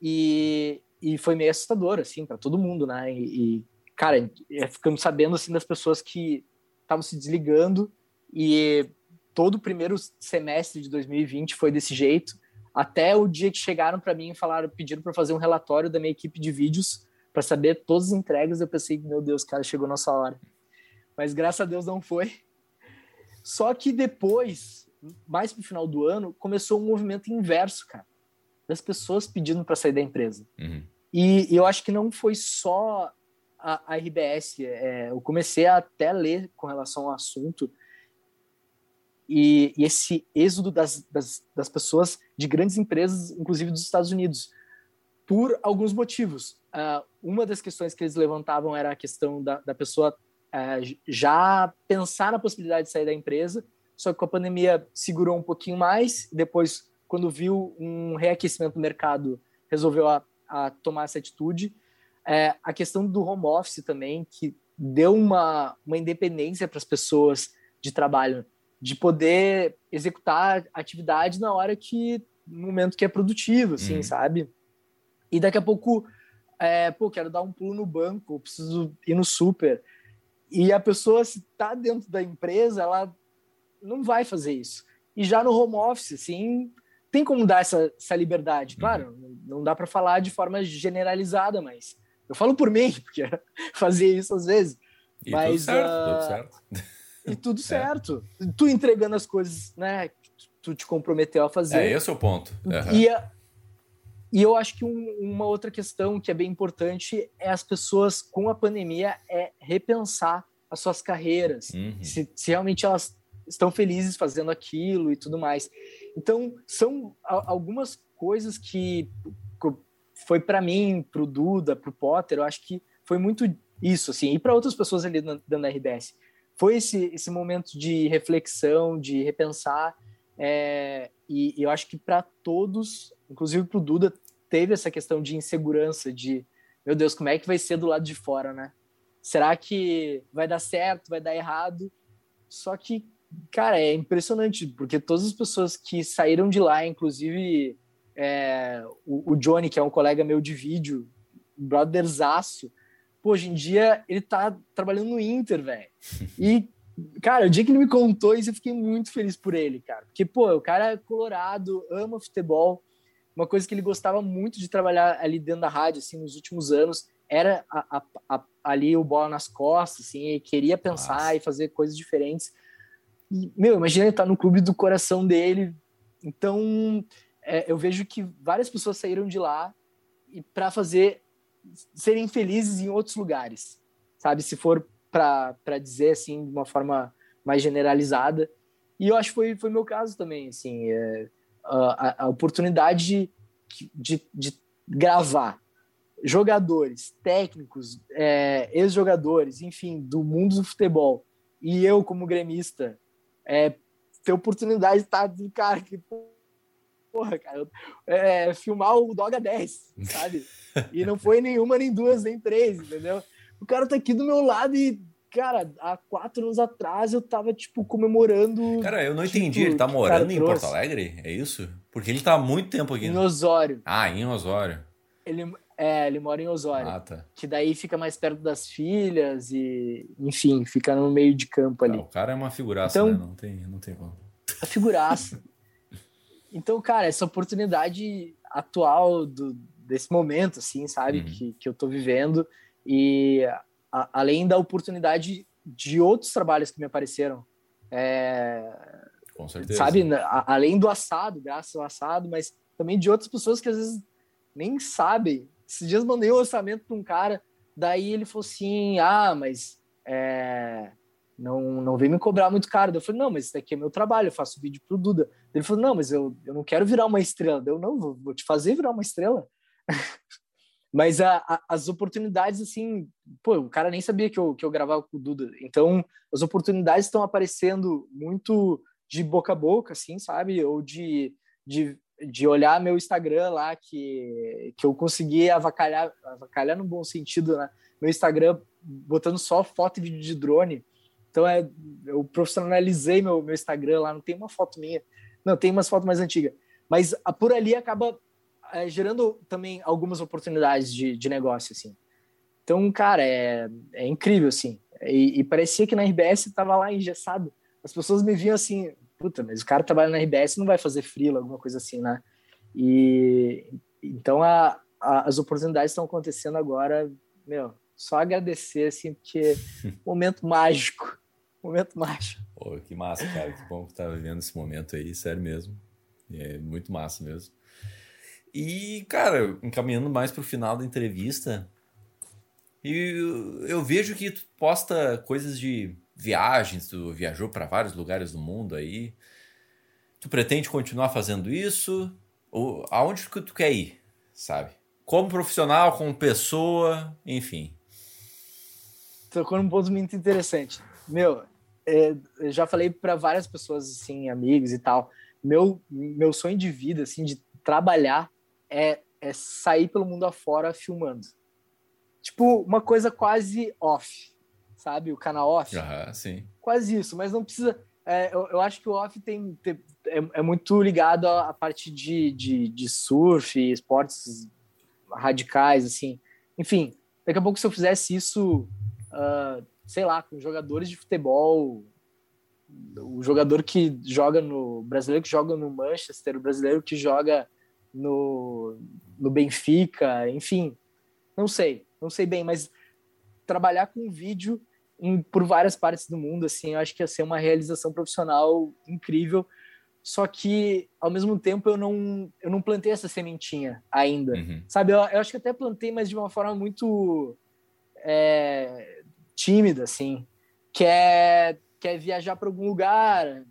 Speaker 2: E, e foi meio assustador, assim, para todo mundo, né? E, e cara, é, ficamos sabendo, assim, das pessoas que estavam se desligando e todo o primeiro semestre de 2020 foi desse jeito, até o dia que chegaram para mim e falaram, pediram para fazer um relatório da minha equipe de vídeos para saber todas as entregas, eu pensei, meu Deus, cara, chegou nossa hora. Mas graças a Deus não foi. Só que depois, mais pro final do ano, começou um movimento inverso, cara das pessoas pedindo para sair da empresa. Uhum. E, e, eu acho que não foi só a, a RBS. É, eu comecei a até ler com relação ao assunto e, e esse êxodo das, das, das, pessoas de grandes empresas, inclusive dos Estados Unidos, por alguns motivos. Uh, uma das questões que eles levantavam era a questão da, da pessoa uh, já pensar na possibilidade de sair da empresa, só que com a pandemia segurou um pouquinho mais, depois, quando viu um reaquecimento do mercado, resolveu a, a tomar essa atitude. É, a questão do home office também, que deu uma, uma independência para as pessoas de trabalho, de poder executar atividade na hora que, no momento que é produtivo, assim, uhum. sabe? E daqui a pouco, é, pô, quero dar um pulo no banco, preciso ir no super. E a pessoa, se está dentro da empresa, ela não vai fazer isso. E já no home office, assim, tem como dar essa, essa liberdade. Uhum. Claro, uhum. não dá para falar de forma generalizada, mas eu falo por mim, porque fazia isso às vezes.
Speaker 1: E mas, tudo certo, uh, tudo certo.
Speaker 2: E tudo é. certo. É. Tu entregando as coisas, né, tu te comprometeu a fazer.
Speaker 1: É, esse é o ponto. Uhum.
Speaker 2: E, e eu acho que um, uma outra questão que é bem importante é as pessoas, com a pandemia, é repensar as suas carreiras. Uhum. Se, se realmente elas estão felizes fazendo aquilo e tudo mais. Então, são algumas coisas que foi para mim, para o Duda, para o Potter, eu acho que foi muito isso, assim, e para outras pessoas ali dentro da RBS. Foi esse, esse momento de reflexão, de repensar, é, e, e eu acho que para todos, inclusive para o Duda, teve essa questão de insegurança, de, meu Deus, como é que vai ser do lado de fora, né? Será que vai dar certo, vai dar errado? Só que, cara, é impressionante, porque todas as pessoas que saíram de lá, inclusive é, o, o, Johnny, que é um colega meu de vídeo, brotherzaço, pô, hoje em dia ele tá trabalhando no Inter, velho. E, cara, o dia que ele me contou isso, eu fiquei muito feliz por ele, cara. Porque, pô, o cara é colorado, ama futebol. Uma coisa que ele gostava muito de trabalhar ali dentro da rádio, assim, nos últimos anos, era a, a, a, ali o bola nas costas, assim, queria pensar Nossa. e fazer coisas diferentes. E, meu, imagina ele estar tá no clube do coração dele. Então, é, eu vejo que várias pessoas saíram de lá e para fazer serem felizes em outros lugares, sabe? Se for para dizer assim de uma forma mais generalizada. E eu acho que foi, foi meu caso também, assim, é, a, a, oportunidade de, de, de, gravar jogadores, técnicos, é, ex-jogadores, enfim, do mundo do futebol, e eu como gremista, é, ter oportunidade de estar do cara que porra, cara, é, filmar o Doga 10, sabe? E não foi nenhuma, nem duas, nem três, entendeu? O cara tá aqui do meu lado e, cara, há quatro anos atrás eu tava, tipo, comemorando.
Speaker 1: Cara, eu não tipo, entendi, ele tá morando em Porto Alegre? É isso? Porque ele tá há muito tempo aqui.
Speaker 2: Em? Osório.
Speaker 1: Ah, em Osório.
Speaker 2: Ele, é, ele mora em Osório.
Speaker 1: Ah, tá.
Speaker 2: Que daí fica mais perto das filhas e, enfim, fica no meio de campo ali. Ah,
Speaker 1: o cara é uma figuraça, então, né? Não tem, não tem como.
Speaker 2: A figuraça. Então, cara, essa oportunidade atual do, desse momento, assim, sabe, uhum. que, que eu tô vivendo, e a, além da oportunidade de outros trabalhos que me apareceram. É,
Speaker 1: Com certeza.
Speaker 2: Sabe, a, além do assado, graças ao assado, mas também de outras pessoas que às vezes nem sabem. Esses dias mandei um orçamento para um cara, daí ele falou assim: ah, mas é, não, não vem me cobrar muito caro. Eu falei, não, mas isso daqui é meu trabalho, eu faço vídeo pro Duda. Ele falou, não, mas eu, eu não quero virar uma estrela. Eu, não, vou, vou te fazer virar uma estrela. mas a, a, as oportunidades, assim, pô, o cara nem sabia que eu, que eu gravava com o Duda. Então, as oportunidades estão aparecendo muito de boca a boca, assim, sabe? Ou de, de, de olhar meu Instagram lá, que, que eu consegui avacalhar, avacalhar no bom sentido, né? Meu Instagram botando só foto e vídeo de drone então é, eu profissionalizei meu, meu Instagram lá, não tem uma foto minha, não, tem umas fotos mais antigas. Mas a, por ali acaba é, gerando também algumas oportunidades de, de negócio, assim. Então, cara, é, é incrível, assim. E, e parecia que na RBS estava lá engessado. As pessoas me viam assim, puta, mas o cara trabalha na RBS não vai fazer frila, alguma coisa assim, né? E então a, a, as oportunidades estão acontecendo agora, meu, só agradecer, assim, porque momento mágico momento mágico.
Speaker 1: Pô, que massa, cara. Que bom que tá vivendo esse momento aí, sério mesmo. É muito massa mesmo. E, cara, encaminhando mais pro final da entrevista, eu, eu vejo que tu posta coisas de viagens, tu viajou para vários lugares do mundo aí. Tu pretende continuar fazendo isso? Ou aonde que tu quer ir, sabe? Como profissional, como pessoa, enfim.
Speaker 2: Tocou num ponto muito interessante. Meu, é, já falei para várias pessoas, assim, amigos e tal. Meu, meu sonho de vida, assim, de trabalhar é, é sair pelo mundo afora filmando. Tipo, uma coisa quase off, sabe? O canal off.
Speaker 1: Aham, sim.
Speaker 2: Quase isso, mas não precisa. É, eu, eu, acho que o off tem, tem é, é, muito ligado à, à parte de, de, de, surf, esportes radicais, assim. Enfim, daqui a pouco, se eu fizesse isso, uh, sei lá, com jogadores de futebol, o jogador que joga no. brasileiro que joga no Manchester, o brasileiro que joga no, no Benfica, enfim, não sei, não sei bem, mas trabalhar com vídeo em, por várias partes do mundo, assim, eu acho que ia ser uma realização profissional incrível. Só que, ao mesmo tempo, eu não, eu não plantei essa sementinha ainda. Uhum. Sabe, eu, eu, acho que até plantei, mas de uma forma muito é, tímida, assim. Quer, quer viajar para algum lugar,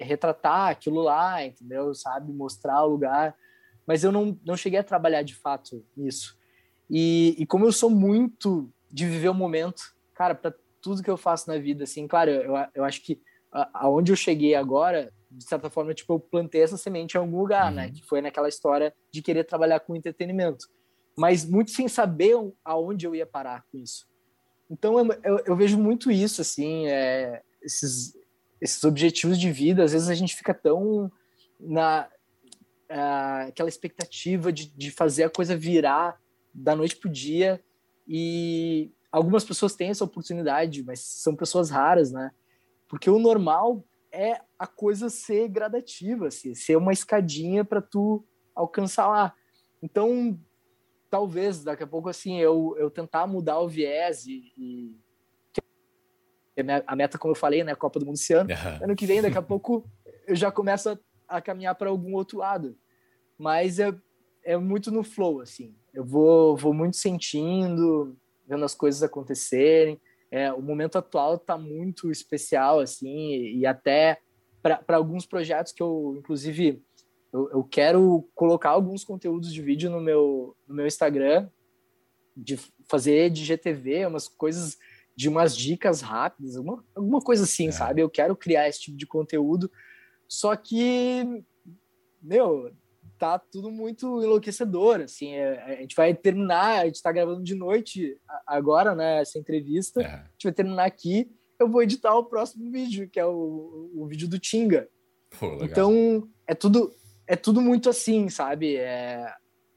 Speaker 2: retratar aquilo lá, entendeu? Sabe, mostrar o lugar. Mas eu não, não cheguei a trabalhar de fato nisso. E, e como eu sou muito de viver o momento, cara, para tudo que eu faço na vida, assim, claro, eu, eu acho que aonde eu cheguei agora, de certa forma, tipo, eu plantei essa semente em algum lugar, né? uhum. né? Que foi naquela história de querer trabalhar com entretenimento. Mas muito sem saber aonde eu ia parar com isso. Então, eu, eu, eu vejo muito isso, assim, é, esses, esses objetivos de vida, às vezes a gente fica tão na uh, aquela expectativa de, de fazer a coisa virar da noite pro dia e algumas pessoas têm essa oportunidade, mas são pessoas raras, né? Porque o normal é a coisa ser gradativa, assim, ser uma escadinha para tu alcançar lá. Então, talvez daqui a pouco assim eu, eu tentar mudar o viés e, e a meta, como eu falei, né, Copa do Mundo esse ano. Uhum. Ano que vem, daqui a pouco, eu já começo a, a caminhar para algum outro lado. Mas é, é muito no flow, assim. Eu vou, vou muito sentindo, vendo as coisas acontecerem. É, o momento atual está muito especial, assim, e, até para alguns projetos que eu, inclusive, eu, eu, quero colocar alguns conteúdos de vídeo no meu, no meu Instagram, de fazer de GTV, umas coisas de umas dicas rápidas, alguma, alguma coisa assim, é. sabe? Eu quero criar esse tipo de conteúdo, só que, meu, tá tudo muito enlouquecedor, assim, é, a gente vai terminar, a gente tá gravando de noite agora, né, essa entrevista, é. a gente vai terminar aqui, eu vou editar o próximo vídeo, que é o, o vídeo do Tinga. Pô, então, é tudo, é tudo muito assim, sabe? É,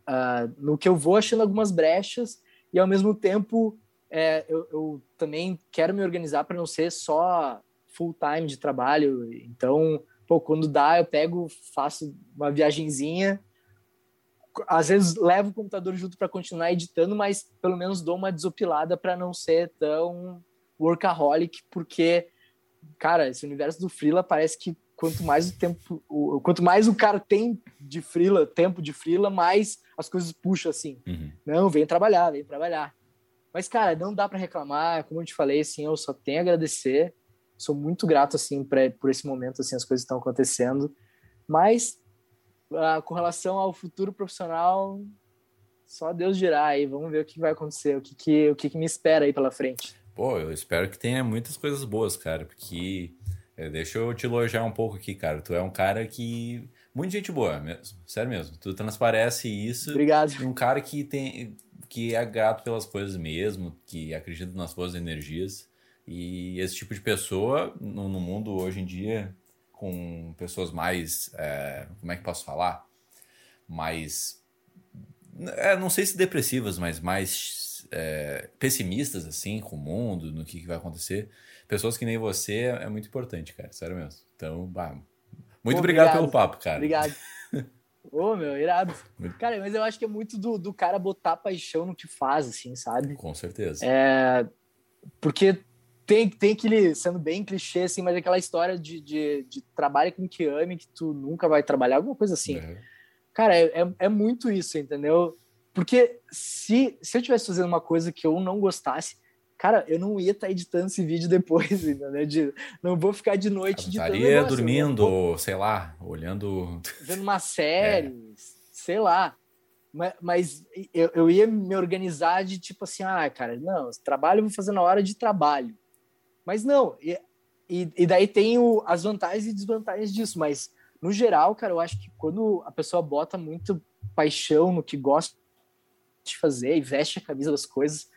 Speaker 2: uh, no que eu vou achando algumas brechas e, ao mesmo tempo, é, eu, eu, também quero me organizar para não ser só full time de trabalho. Então, pô, quando dá, eu pego, faço uma viagenzinha. Às vezes levo o computador junto para continuar editando, mas pelo menos dou uma desopilada para não ser tão workaholic, porque, cara, esse universo do freela parece que quanto mais o tempo, o, quanto mais o cara tem de freela, tempo de freela, mais as coisas puxam assim. Uhum. Não, vem trabalhar, vem trabalhar. Mas, cara, não dá para reclamar. Como eu te falei, assim, eu só tenho a agradecer. Sou muito grato, assim, pra, por esse momento, assim, as coisas estão acontecendo. Mas, uh, com relação ao futuro profissional, só Deus dirá aí. Vamos ver o que vai acontecer, o que, que, o que, que me espera aí pela frente.
Speaker 1: Pô, eu espero que tenha muitas coisas boas, cara, porque... É, deixa eu te elogiar um pouco aqui, cara. Tu é um cara que... Muito gente boa, mesmo. Sério mesmo. Tu transparece isso.
Speaker 2: Obrigado.
Speaker 1: Um cara que tem que é grato pelas coisas mesmo, que acredita nas boas energias. E esse tipo de pessoa, no, no mundo hoje em dia, com pessoas mais. É, como é que posso falar? Mais. É, não sei se depressivas, mas mais é, pessimistas, assim, com o mundo, no que, que, vai acontecer. Pessoas que nem você é, muito importante, cara, sério mesmo. Então, bah, muito obrigado, obrigado pelo papo, cara.
Speaker 2: Obrigado. Ô, oh, meu, irado. Cara, mas eu acho que é muito do, do cara botar paixão no que faz, assim, sabe?
Speaker 1: Com certeza.
Speaker 2: É, porque tem, tem aquele, sendo bem clichê, assim, mas aquela história de, de, de trabalho com que ame, que tu nunca vai trabalhar, alguma coisa assim. Uhum. Cara, é, é, é, muito isso, entendeu? Porque se, se eu tivesse fazendo uma coisa que eu não gostasse, cara, eu não ia estar tá editando esse vídeo depois, entendeu? De, não vou ficar de noite
Speaker 1: editando. Estaria dormindo, vou... sei lá, olhando.
Speaker 2: Vendo uma série, é. sei lá. Mas, mas eu, eu, ia me organizar de tipo assim, ah, cara, não, trabalho eu vou fazer na hora de trabalho. Mas não, e, e daí tem o, as vantagens e desvantagens disso, mas no geral, cara, eu acho que quando a pessoa bota muito paixão no que gosta de fazer e veste a camisa das coisas,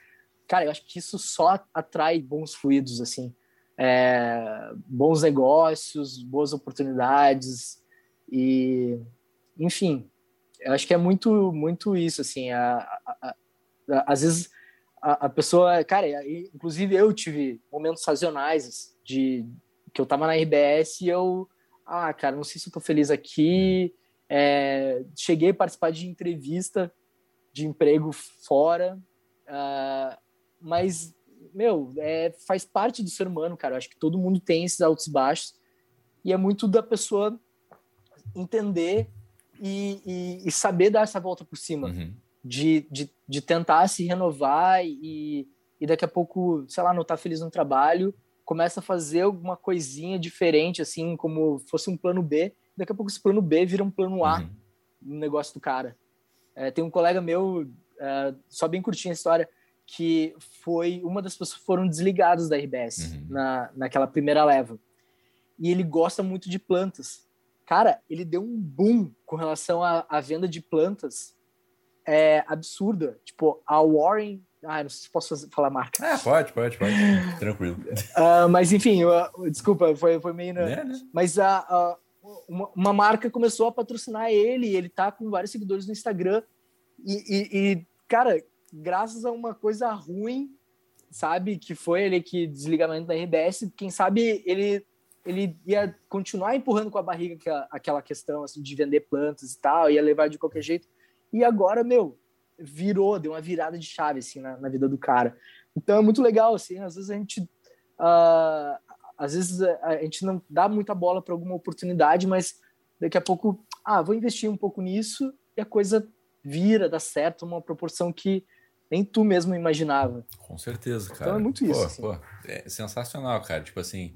Speaker 2: cara, eu acho que isso só atrai bons fluidos, assim, é, bons negócios, boas oportunidades e, enfim, eu acho que é muito, muito isso, assim, a, a, a, às vezes a, pessoa, cara, inclusive eu tive momentos sazonais de que eu tava na RBS e eu ah, cara, não sei se eu tô feliz aqui. É, cheguei a participar de entrevista de emprego fora, uh, mas, meu, é, faz parte do ser humano, cara. Eu acho que todo mundo tem esses altos e baixos, e é muito da pessoa entender e, e, e saber dar essa volta por cima, uhum. De, de, de tentar se renovar e, e daqui a pouco, sei lá, não tá feliz no trabalho começa a fazer alguma coisinha diferente, assim, como fosse um plano B. Daqui a pouco esse plano B vira um plano A uhum. no negócio do cara. É, tem um colega meu, é, só bem curtinho a história, que foi uma das pessoas que foram desligadas da RBS uhum. na, naquela primeira leva. E ele gosta muito de plantas. Cara, ele deu um boom com relação à, à venda de plantas é, absurda. Tipo, a Warren ah, não sei se posso falar marca.
Speaker 1: Ah, pode, pode, pode. Tranquilo.
Speaker 2: Uh, mas enfim, uh, desculpa, foi, foi meio. É, né? Mas a, uh, uma, uma, marca começou a patrocinar ele, ele tá com vários seguidores no Instagram. E, e, e, cara, graças a uma coisa ruim, sabe, que foi ele que desligamento da RBS, quem sabe ele ele ia continuar empurrando com a barriga aquela questão assim, de vender plantas e tal, ia levar de qualquer jeito. E agora, meu, virou, deu uma virada de chave assim na, na vida do cara. Então é muito legal assim, às vezes a gente uh, às vezes a gente não dá muita bola para alguma oportunidade, mas daqui a pouco, ah, vou investir um pouco nisso e a coisa vira, dá certo, uma proporção que nem tu mesmo imaginava.
Speaker 1: Com certeza, cara.
Speaker 2: Então é muito isso. Pô,
Speaker 1: assim. pô, é sensacional, cara. Tipo assim,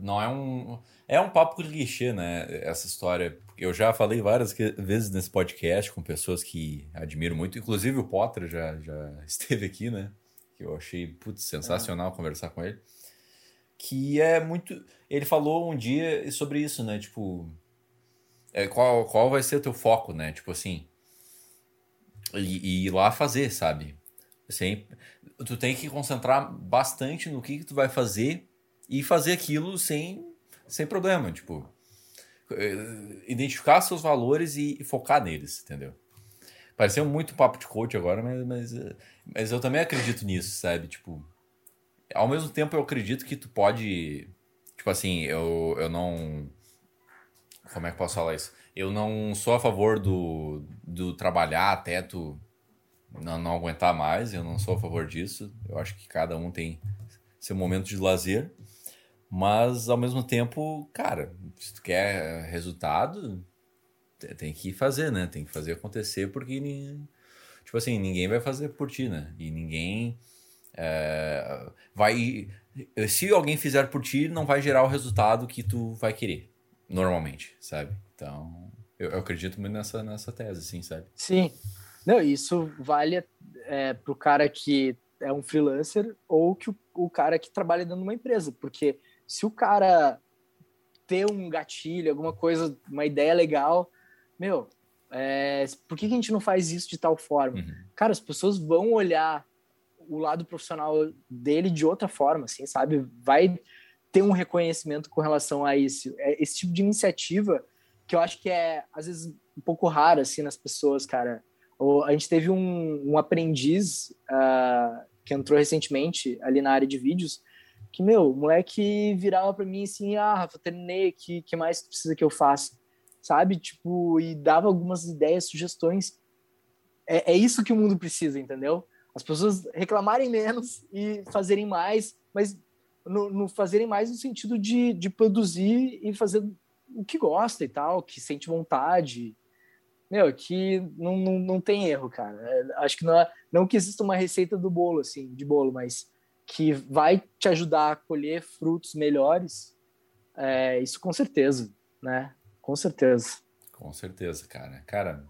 Speaker 1: não é um é um papo clichê, né? Essa história. Eu já falei várias vezes nesse podcast com pessoas que admiro muito, inclusive o Potter já, já esteve aqui, né? Que eu achei putz, sensacional conversar com ele. Que é muito. Ele falou um dia sobre isso, né? Tipo, é, qual, qual vai ser o teu foco, né? Tipo assim. E, e ir lá fazer, sabe? Assim, tu tem que concentrar bastante no que, que tu vai fazer e fazer aquilo sem sem problema, tipo, identificar seus valores e, focar neles, entendeu? Pareceu muito papo de coach agora, mas, mas, eh, mas eu também acredito nisso, sabe? Tipo, ao mesmo tempo eu acredito que tu pode, tipo assim, eu, eu não, como é que posso falar isso? Eu não sou a favor do, do trabalhar até tu não, não aguentar mais, eu não sou a favor disso. Eu acho que cada um tem seu momento de lazer. Mas ao mesmo tempo, cara, se tu quer resultado, tem que fazer, né? Tem que fazer acontecer porque tipo assim, ninguém vai fazer por ti, né? E ninguém é, vai se alguém fizer por ti, não vai gerar o resultado que tu vai querer, normalmente, sabe? Então, eu, eu acredito muito nessa, nessa tese, sim, sabe?
Speaker 2: Sim. Não, isso vale é, pro cara que é um freelancer ou que o, o cara que trabalha dentro de uma empresa, porque se o cara ter um gatilho, alguma coisa, uma ideia legal, meu, é, por que, que a gente não faz isso de tal forma? Uhum. Cara, as pessoas vão olhar o lado profissional dele de outra forma, assim, sabe? Vai ter um reconhecimento com relação a isso. É esse tipo de iniciativa que eu acho que é, às vezes, um pouco raro, assim, nas pessoas, cara. A gente teve um, um aprendiz uh, que entrou recentemente ali na área de vídeos, que, meu, o moleque virava para mim assim, ah, Rafa, terminei aqui, que mais precisa que eu faça? Sabe? Tipo, e dava algumas ideias, sugestões. É, é isso que o mundo precisa, entendeu? As pessoas reclamarem menos e fazerem mais, mas no, no fazerem mais no sentido de, de produzir e fazer o que gosta e tal, que sente vontade. Meu, que não, não, não tem erro, cara. É, acho que não, não que exista uma receita do bolo, assim, de bolo, mas que vai te ajudar a colher frutos melhores, é, isso com certeza, né? Com certeza.
Speaker 1: Com certeza, cara. Cara,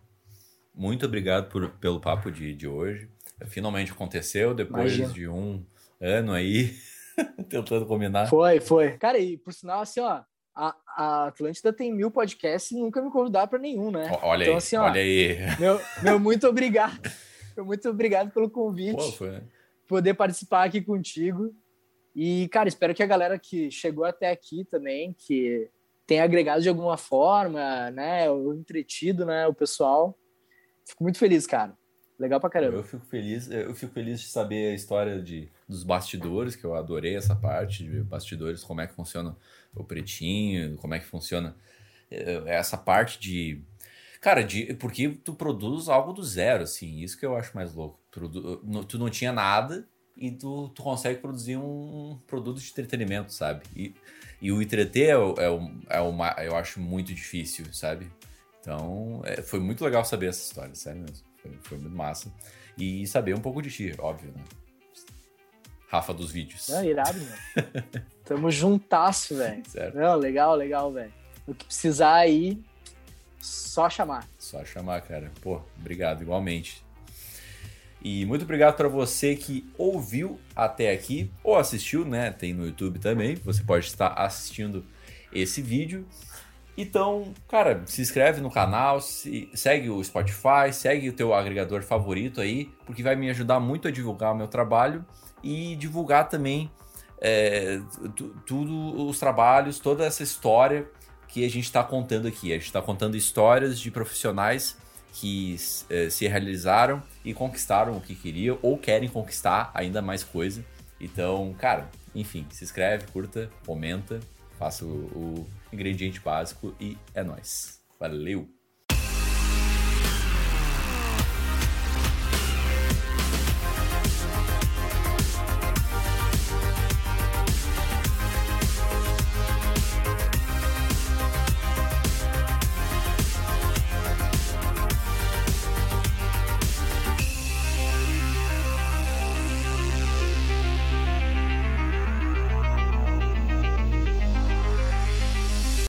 Speaker 1: muito obrigado por, pelo papo de, de hoje. Finalmente aconteceu depois Imagina. de um ano aí. Tentando combinar.
Speaker 2: Foi, foi. Cara, e por sinal, assim, ó, a, a Atlântida tem mil podcasts e nunca me convidaram para nenhum, né?
Speaker 1: Olha então, aí, assim, ó, olha aí.
Speaker 2: Meu, meu muito obrigado. muito obrigado pelo convite. Pô,
Speaker 1: foi, né?
Speaker 2: Poder participar aqui contigo. E, cara, espero que a galera que chegou até aqui também, que tenha agregado de alguma forma, né, ou entretido, né, o pessoal. Fico muito feliz, cara. Legal pra caramba.
Speaker 1: Eu fico feliz, eu fico feliz de saber a história de, dos bastidores, que eu adorei essa parte de bastidores, como é que funciona o pretinho, como é que funciona eh, essa parte de. Cara, de, porque tu produz algo do zero, assim, isso que eu acho mais louco. Tu, tu não tinha nada e tu, tu consegue produzir um produto de entretenimento, sabe? E, e o entreter é, é, é uma, eu acho muito difícil, sabe? Então, é, foi muito legal saber essa história, sério mesmo. Foi, foi muito massa. E saber um pouco de ti, óbvio, né? Rafa dos vídeos.
Speaker 2: É, irado, mano. Tamo juntasso, velho. Não, legal, legal, velho. O que precisar aí, só chamar.
Speaker 1: Só chamar, cara. Pô, obrigado, igualmente. E muito obrigado para você que ouviu até aqui ou assistiu, né? Tem no YouTube também. Você pode estar assistindo esse vídeo. Então, cara, se inscreve no canal, se, segue o Spotify, segue o teu agregador favorito aí, porque vai me ajudar muito a divulgar o meu trabalho e divulgar também é, tudo os trabalhos, toda essa história que a gente está contando aqui. A gente está contando histórias de profissionais que é, se realizaram e conquistaram o que queriam ou querem conquistar ainda mais coisa. Então, cara, enfim, se inscreve, curta, comenta, faça o, o ingrediente básico e é nóis. Valeu!